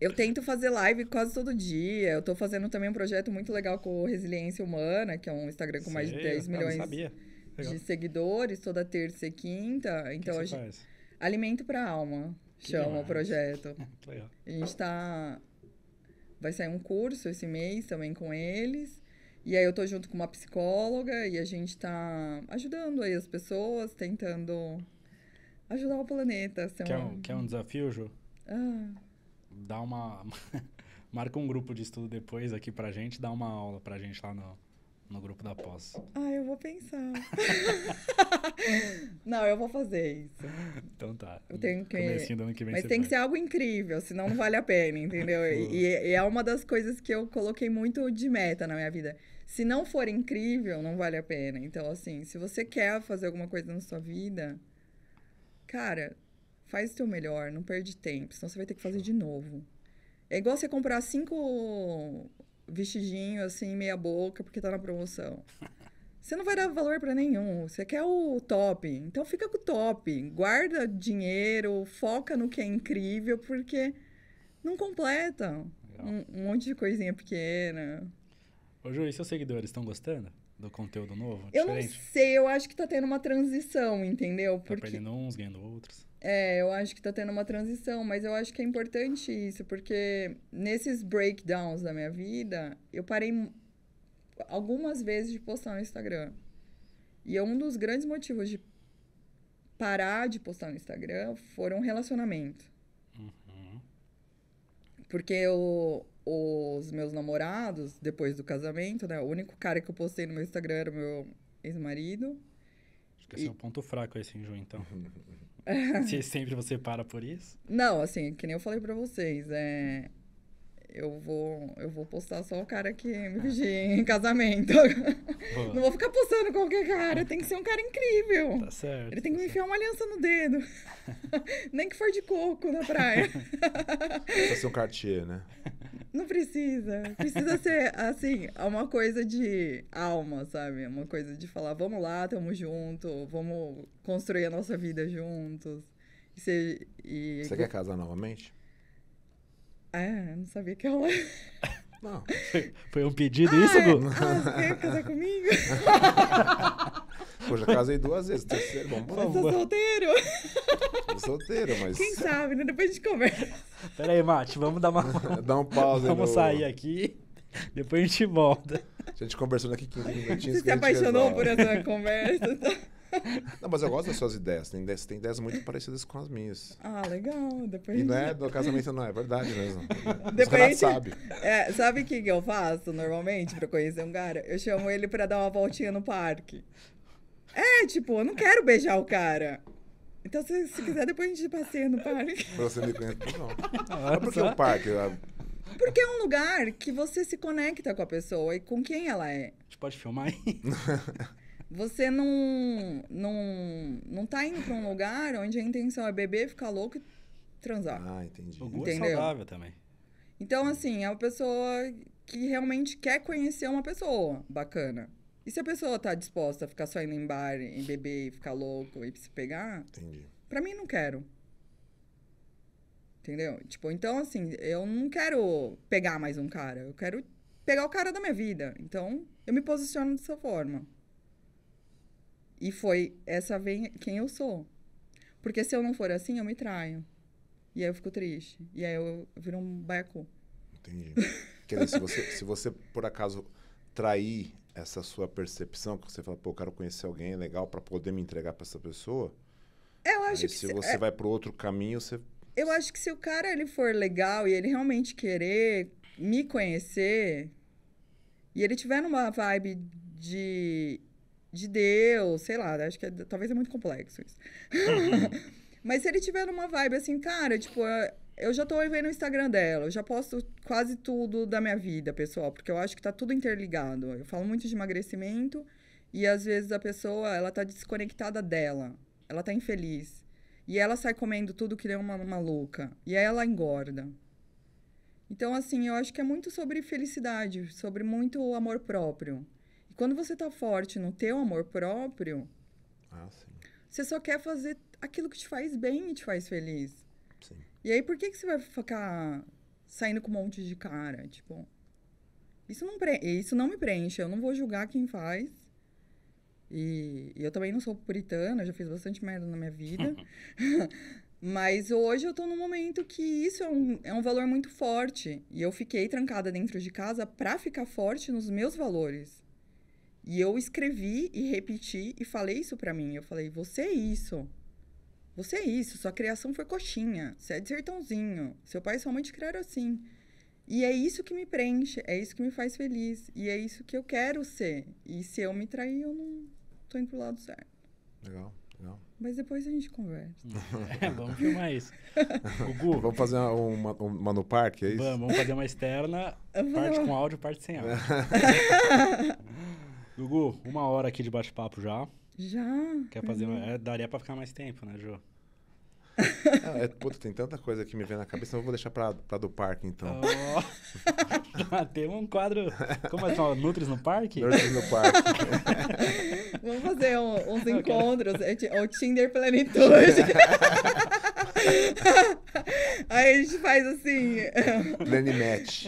Eu tento fazer live quase todo dia. Eu tô fazendo também um projeto muito legal com Resiliência Humana, que é um Instagram com Sei, mais de 10 milhões de seguidores, toda terça e quinta. Então, que que a gente... Alimento para alma, que chama demais. o projeto. legal. A gente tá. Vai sair um curso esse mês também com eles. E aí eu tô junto com uma psicóloga e a gente tá ajudando aí as pessoas, tentando ajudar o planeta. Quer, uma... um, quer um desafio, Ju? Ah. Dá uma. Marca um grupo de estudo depois aqui pra gente, dá uma aula pra gente lá no, no grupo da pós? Ah, eu vou pensar. não, eu vou fazer isso. Então tá. Eu tenho que. do ano que vem Mas tem que ser algo incrível, senão não vale a pena, entendeu? e, e é uma das coisas que eu coloquei muito de meta na minha vida. Se não for incrível, não vale a pena. Então, assim, se você quer fazer alguma coisa na sua vida, cara, faz o teu melhor, não perde tempo, senão você vai ter que fazer de novo. É igual você comprar cinco vestidinho assim, meia boca, porque tá na promoção. Você não vai dar valor para nenhum. Você quer o top. Então fica com o top. Guarda dinheiro, foca no que é incrível, porque não completa. Um, um, monte de coisinha pequena. Ô, Ju, e seus seguidores estão gostando do conteúdo novo? Eu não sei, eu acho que tá tendo uma transição, entendeu? Tá porque... perdendo uns, ganhando outros. É, eu acho que tá tendo uma transição, mas eu acho que é importante isso, porque nesses breakdowns da minha vida, eu parei algumas vezes de postar no Instagram. E é um dos grandes motivos de parar de postar no Instagram foram relacionamento. Uhum. Porque eu, os meus namorados, depois do casamento, né? O único cara que eu postei no meu Instagram era o meu ex-marido. Acho que esse e... é o ponto fraco esse em junho, então. Se sempre você para por isso? Não, assim, que nem eu falei pra vocês, é... Eu vou, eu vou postar só o cara que me pediu em casamento. Boa. Não vou ficar postando qualquer cara. Tem que ser um cara incrível. Tá certo. Ele tem que tá me enfiar uma aliança no dedo. Nem que for de coco na praia. Precisa ser um Cartier, né? Não precisa. Precisa ser, assim, uma coisa de alma, sabe? Uma coisa de falar, vamos lá, tamo junto, vamos construir a nossa vida juntos. E você, e... você quer casar novamente? É, não sabia que ela. Não. Foi um pedido ah, isso, Gu? Ah, você quer casar comigo? Pô, já casei duas vezes, terceiro, vamos lá. Você tá solteiro? Tô solteiro, mas... Quem sabe, né? Depois a gente conversa. Pera aí, Mate, vamos dar uma... Dá um pause Vamos no... sair aqui, depois a gente volta. A gente conversou aqui 15 minutinhos. Você se apaixonou por essa conversa? Não, mas eu gosto das suas ideias. Tem ideias, tem ideias muito parecidas com as minhas. Ah, legal. Depois e não é do casamento, não, é verdade mesmo. Depois sabe. É, sabe o que, que eu faço normalmente pra conhecer um cara? Eu chamo ele pra dar uma voltinha no parque. É, tipo, eu não quero beijar o cara. Então, se, se quiser, depois a gente passeia no parque. Você me conhece? Não. Ah, por que o parque? Porque é um lugar que você se conecta com a pessoa e com quem ela é. A gente pode filmar aí? Você não, não, não tá indo pra um lugar onde a intenção é beber, ficar louco e transar. Ah, entendi. O gosto é saudável também. Então, assim, é uma pessoa que realmente quer conhecer uma pessoa bacana. E se a pessoa tá disposta a ficar só indo em bar e beber e ficar louco e se pegar, Entendi. pra mim não quero. Entendeu? Tipo, então assim, eu não quero pegar mais um cara. Eu quero pegar o cara da minha vida. Então, eu me posiciono dessa forma. E foi essa vem quem eu sou. Porque se eu não for assim, eu me traio. E aí eu fico triste. E aí eu, eu viro um baiacu. Entendi. Quer dizer, se você, se você, por acaso, trair essa sua percepção, que você fala, pô, eu quero conhecer alguém legal para poder me entregar para essa pessoa. Eu acho que se você é... vai para outro caminho, você. Eu acho que se o cara ele for legal e ele realmente querer me conhecer e ele tiver numa vibe de de Deus, sei lá, acho que é, talvez é muito complexo isso. Uhum. Mas se ele tiver numa vibe assim, cara, tipo, é, eu já tô vendo o Instagram dela, eu já posto quase tudo da minha vida, pessoal, porque eu acho que tá tudo interligado. Eu falo muito de emagrecimento e às vezes a pessoa, ela tá desconectada dela, ela tá infeliz. E ela sai comendo tudo que nem uma maluca. E aí ela engorda. Então, assim, eu acho que é muito sobre felicidade, sobre muito amor próprio. Quando você tá forte no teu amor próprio, ah, você só quer fazer aquilo que te faz bem e te faz feliz. Sim. E aí, por que, que você vai ficar saindo com um monte de cara? Tipo, isso não, pre... isso não me preenche. Eu não vou julgar quem faz. E, e eu também não sou puritana, já fiz bastante merda na minha vida. Mas hoje eu tô num momento que isso é um, é um valor muito forte. E eu fiquei trancada dentro de casa pra ficar forte nos meus valores. E eu escrevi e repeti e falei isso pra mim. Eu falei, você é isso. Você é isso, sua criação foi coxinha, você é de sertãozinho, seu pai e sua mãe te criaram assim. E é isso que me preenche, é isso que me faz feliz, e é isso que eu quero ser. E se eu me trair, eu não tô indo pro lado certo. Legal, legal. Mas depois a gente conversa. É, vamos filmar isso. Gugu. Vamos fazer uma, uma, uma, no parque, é isso? Vamos, vamos fazer uma externa, parte com áudio, parte sem áudio. Gugu, uma hora aqui de bate-papo já. Já. Quer fazer. Uma... É, daria pra ficar mais tempo, né, Jô? é, puta, tem tanta coisa que me vem na cabeça, eu vou deixar pra, pra do parque, então. Oh. tem um quadro. Como é que fala? Nutris no parque? Nutris no parque. Vamos fazer um, uns encontros. É, o Tinder Plenitude. Aí a gente faz assim. Plane match.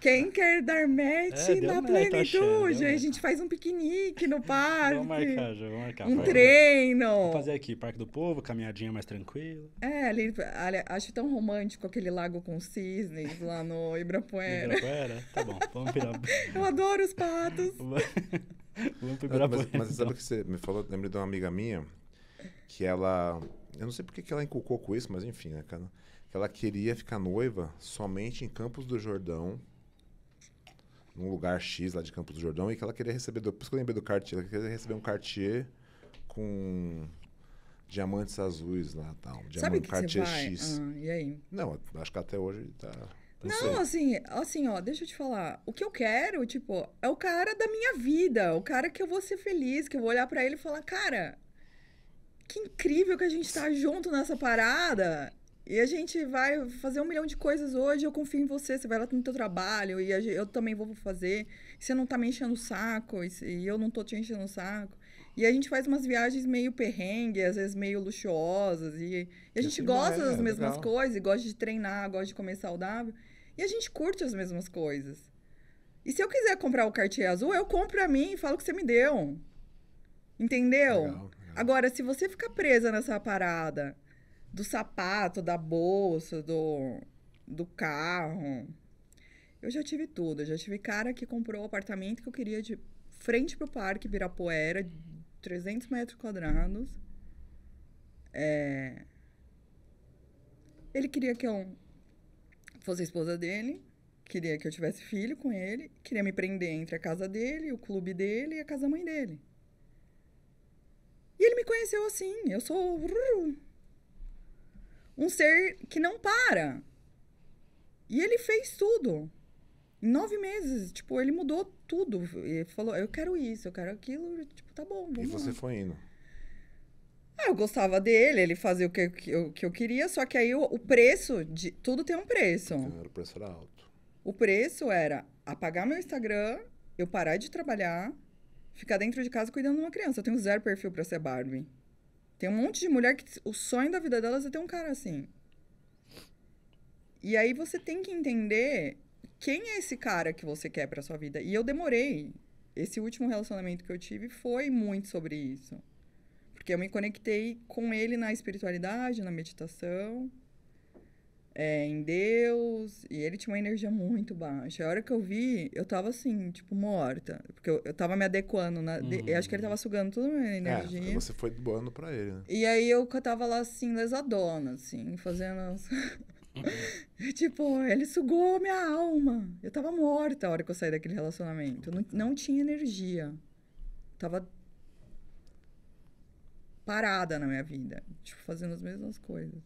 Quem quer dar match é, na plenitude? Aí a gente faz um piquenique no parque. Vamos marcar, já, vamos marcar. Um treino. Vamos fazer aqui, Parque do Povo, caminhadinha mais tranquila. É, ali, ali, acho tão romântico aquele lago com cisnes lá no Ibirapuera. Ibirapuera? Tá bom, vamos virar. Eu adoro os patos. vamos pro Ibirapuera. Mas, mas sabe o que você me falou? Lembro de uma amiga minha que ela eu não sei porque que ela inculcou com isso, mas enfim, né, cara? Que ela queria ficar noiva somente em Campos do Jordão, num lugar X lá de Campos do Jordão, e que ela queria receber, depois que eu lembrei do Cartier, ela queria receber um Cartier com diamantes azuis lá, tal. Um Sabe diamante Cartier X. Ah, e aí? Não, acho que até hoje tá. Não, não assim, assim, ó, deixa eu te falar. O que eu quero, tipo, é o cara da minha vida, o cara que eu vou ser feliz, que eu vou olhar para ele e falar, cara, que incrível que a gente tá junto nessa parada. E a gente vai fazer um milhão de coisas hoje. Eu confio em você. Você vai lá no teu trabalho e eu também vou fazer. Você não tá me enchendo o saco e eu não tô te enchendo o saco. E a gente faz umas viagens meio perrengue, às vezes meio luxuosas. E, e a gente gosta é, das é mesmas legal. coisas, gosta de treinar, gosta de comer saudável. E a gente curte as mesmas coisas. E se eu quiser comprar o Cartier azul, eu compro pra mim e falo que você me deu. Entendeu? Legal. Agora, se você ficar presa nessa parada do sapato, da bolsa, do, do carro. Eu já tive tudo. Eu já tive cara que comprou o apartamento que eu queria de frente pro parque Ibirapuera, 300 metros quadrados. É... Ele queria que eu fosse esposa dele, queria que eu tivesse filho com ele, queria me prender entre a casa dele, o clube dele e a casa mãe dele. E ele me conheceu assim. Eu sou um ser que não para. E ele fez tudo. Em nove meses, tipo, ele mudou tudo. Ele falou, eu quero isso, eu quero aquilo. Tipo, tá bom, vamos E você lá. foi indo. Ah, eu gostava dele, ele fazia o que, que, eu, que eu queria, só que aí o, o preço de... Tudo tem um preço. O preço era alto. O preço era apagar meu Instagram, eu parar de trabalhar, ficar dentro de casa cuidando de uma criança. Eu tenho zero perfil pra ser Barbie. Tem um monte de mulher que o sonho da vida delas é ter um cara assim. E aí você tem que entender quem é esse cara que você quer pra sua vida. E eu demorei. Esse último relacionamento que eu tive foi muito sobre isso. Porque eu me conectei com ele na espiritualidade, na meditação é, em Deus, e ele tinha uma energia muito baixa. A hora que eu vi, eu tava assim, tipo, morta. Porque eu, eu tava me adequando. Na, de- eu acho que ele tava sugando toda a minha energia. É, você foi doando pra ele, né? E aí eu tava lá assim, lesadona, assim, fazendo. as- tipo, ele sugou minha alma. Eu tava morta a hora que eu saí daquele relacionamento. Não, não tinha energia. Tava parada na minha vida, tipo, fazendo as mesmas coisas.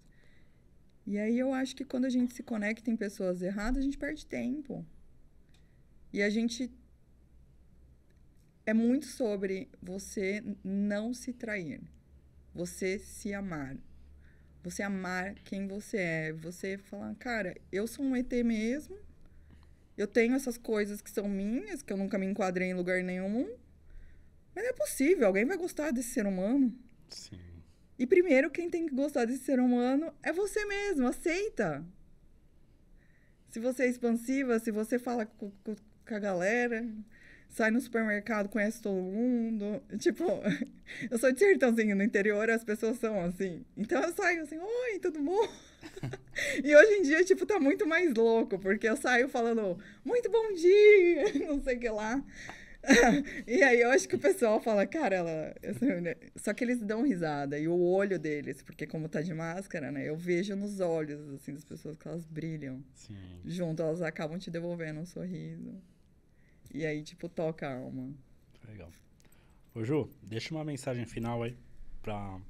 E aí eu acho que quando a gente se conecta em pessoas erradas, a gente perde tempo. E a gente é muito sobre você não se trair, você se amar. Você amar quem você é, você falar, cara, eu sou um ET mesmo. Eu tenho essas coisas que são minhas, que eu nunca me enquadrei em lugar nenhum. Mas é possível, alguém vai gostar desse ser humano. Sim. E primeiro, quem tem que gostar desse ser humano é você mesmo, aceita. Se você é expansiva, se você fala com, com- com a galera, sai no supermercado, conhece todo mundo. Tipo, eu sou de sertãozinho no interior, as pessoas são assim. Então eu saio assim, oi, tudo bom? e hoje em dia, tipo, tá muito mais louco, porque eu saio falando, muito bom dia, não sei o que lá. e aí eu acho que o pessoal fala, cara, ela. Só que eles dão risada. E o olho deles, porque como tá de máscara, né? Eu vejo nos olhos, assim, das pessoas que elas brilham. Sim. Junto, elas acabam te devolvendo um sorriso. E aí, tipo, toca a alma. Legal. Ô, Ju, deixa uma mensagem final aí pra.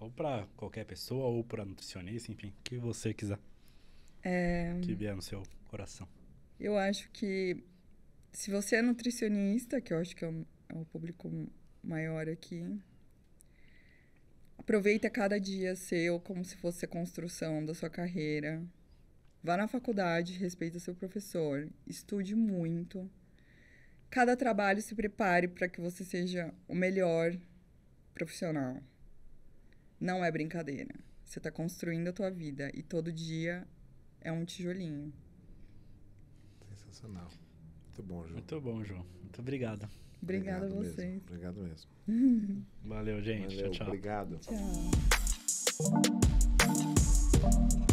Ou pra qualquer pessoa, ou pra nutricionista, enfim, o que você quiser. É, Que vier no seu coração. eu acho que se você é nutricionista, que eu acho que é o, é o público maior aqui, aproveita cada dia seu como se fosse a construção da sua carreira. Vá na faculdade, respeita seu professor, estude muito. Cada trabalho se prepare para que você seja o melhor profissional. Não é brincadeira. Você está construindo a tua vida e todo dia é um tijolinho. Sensacional. Muito bom, Ju. Muito bom, Ju. Muito obrigado. Obrigada a Obrigado vocês. Mesmo. Obrigado mesmo. Valeu, gente. Valeu, tchau, tchau. obrigado. Tchau.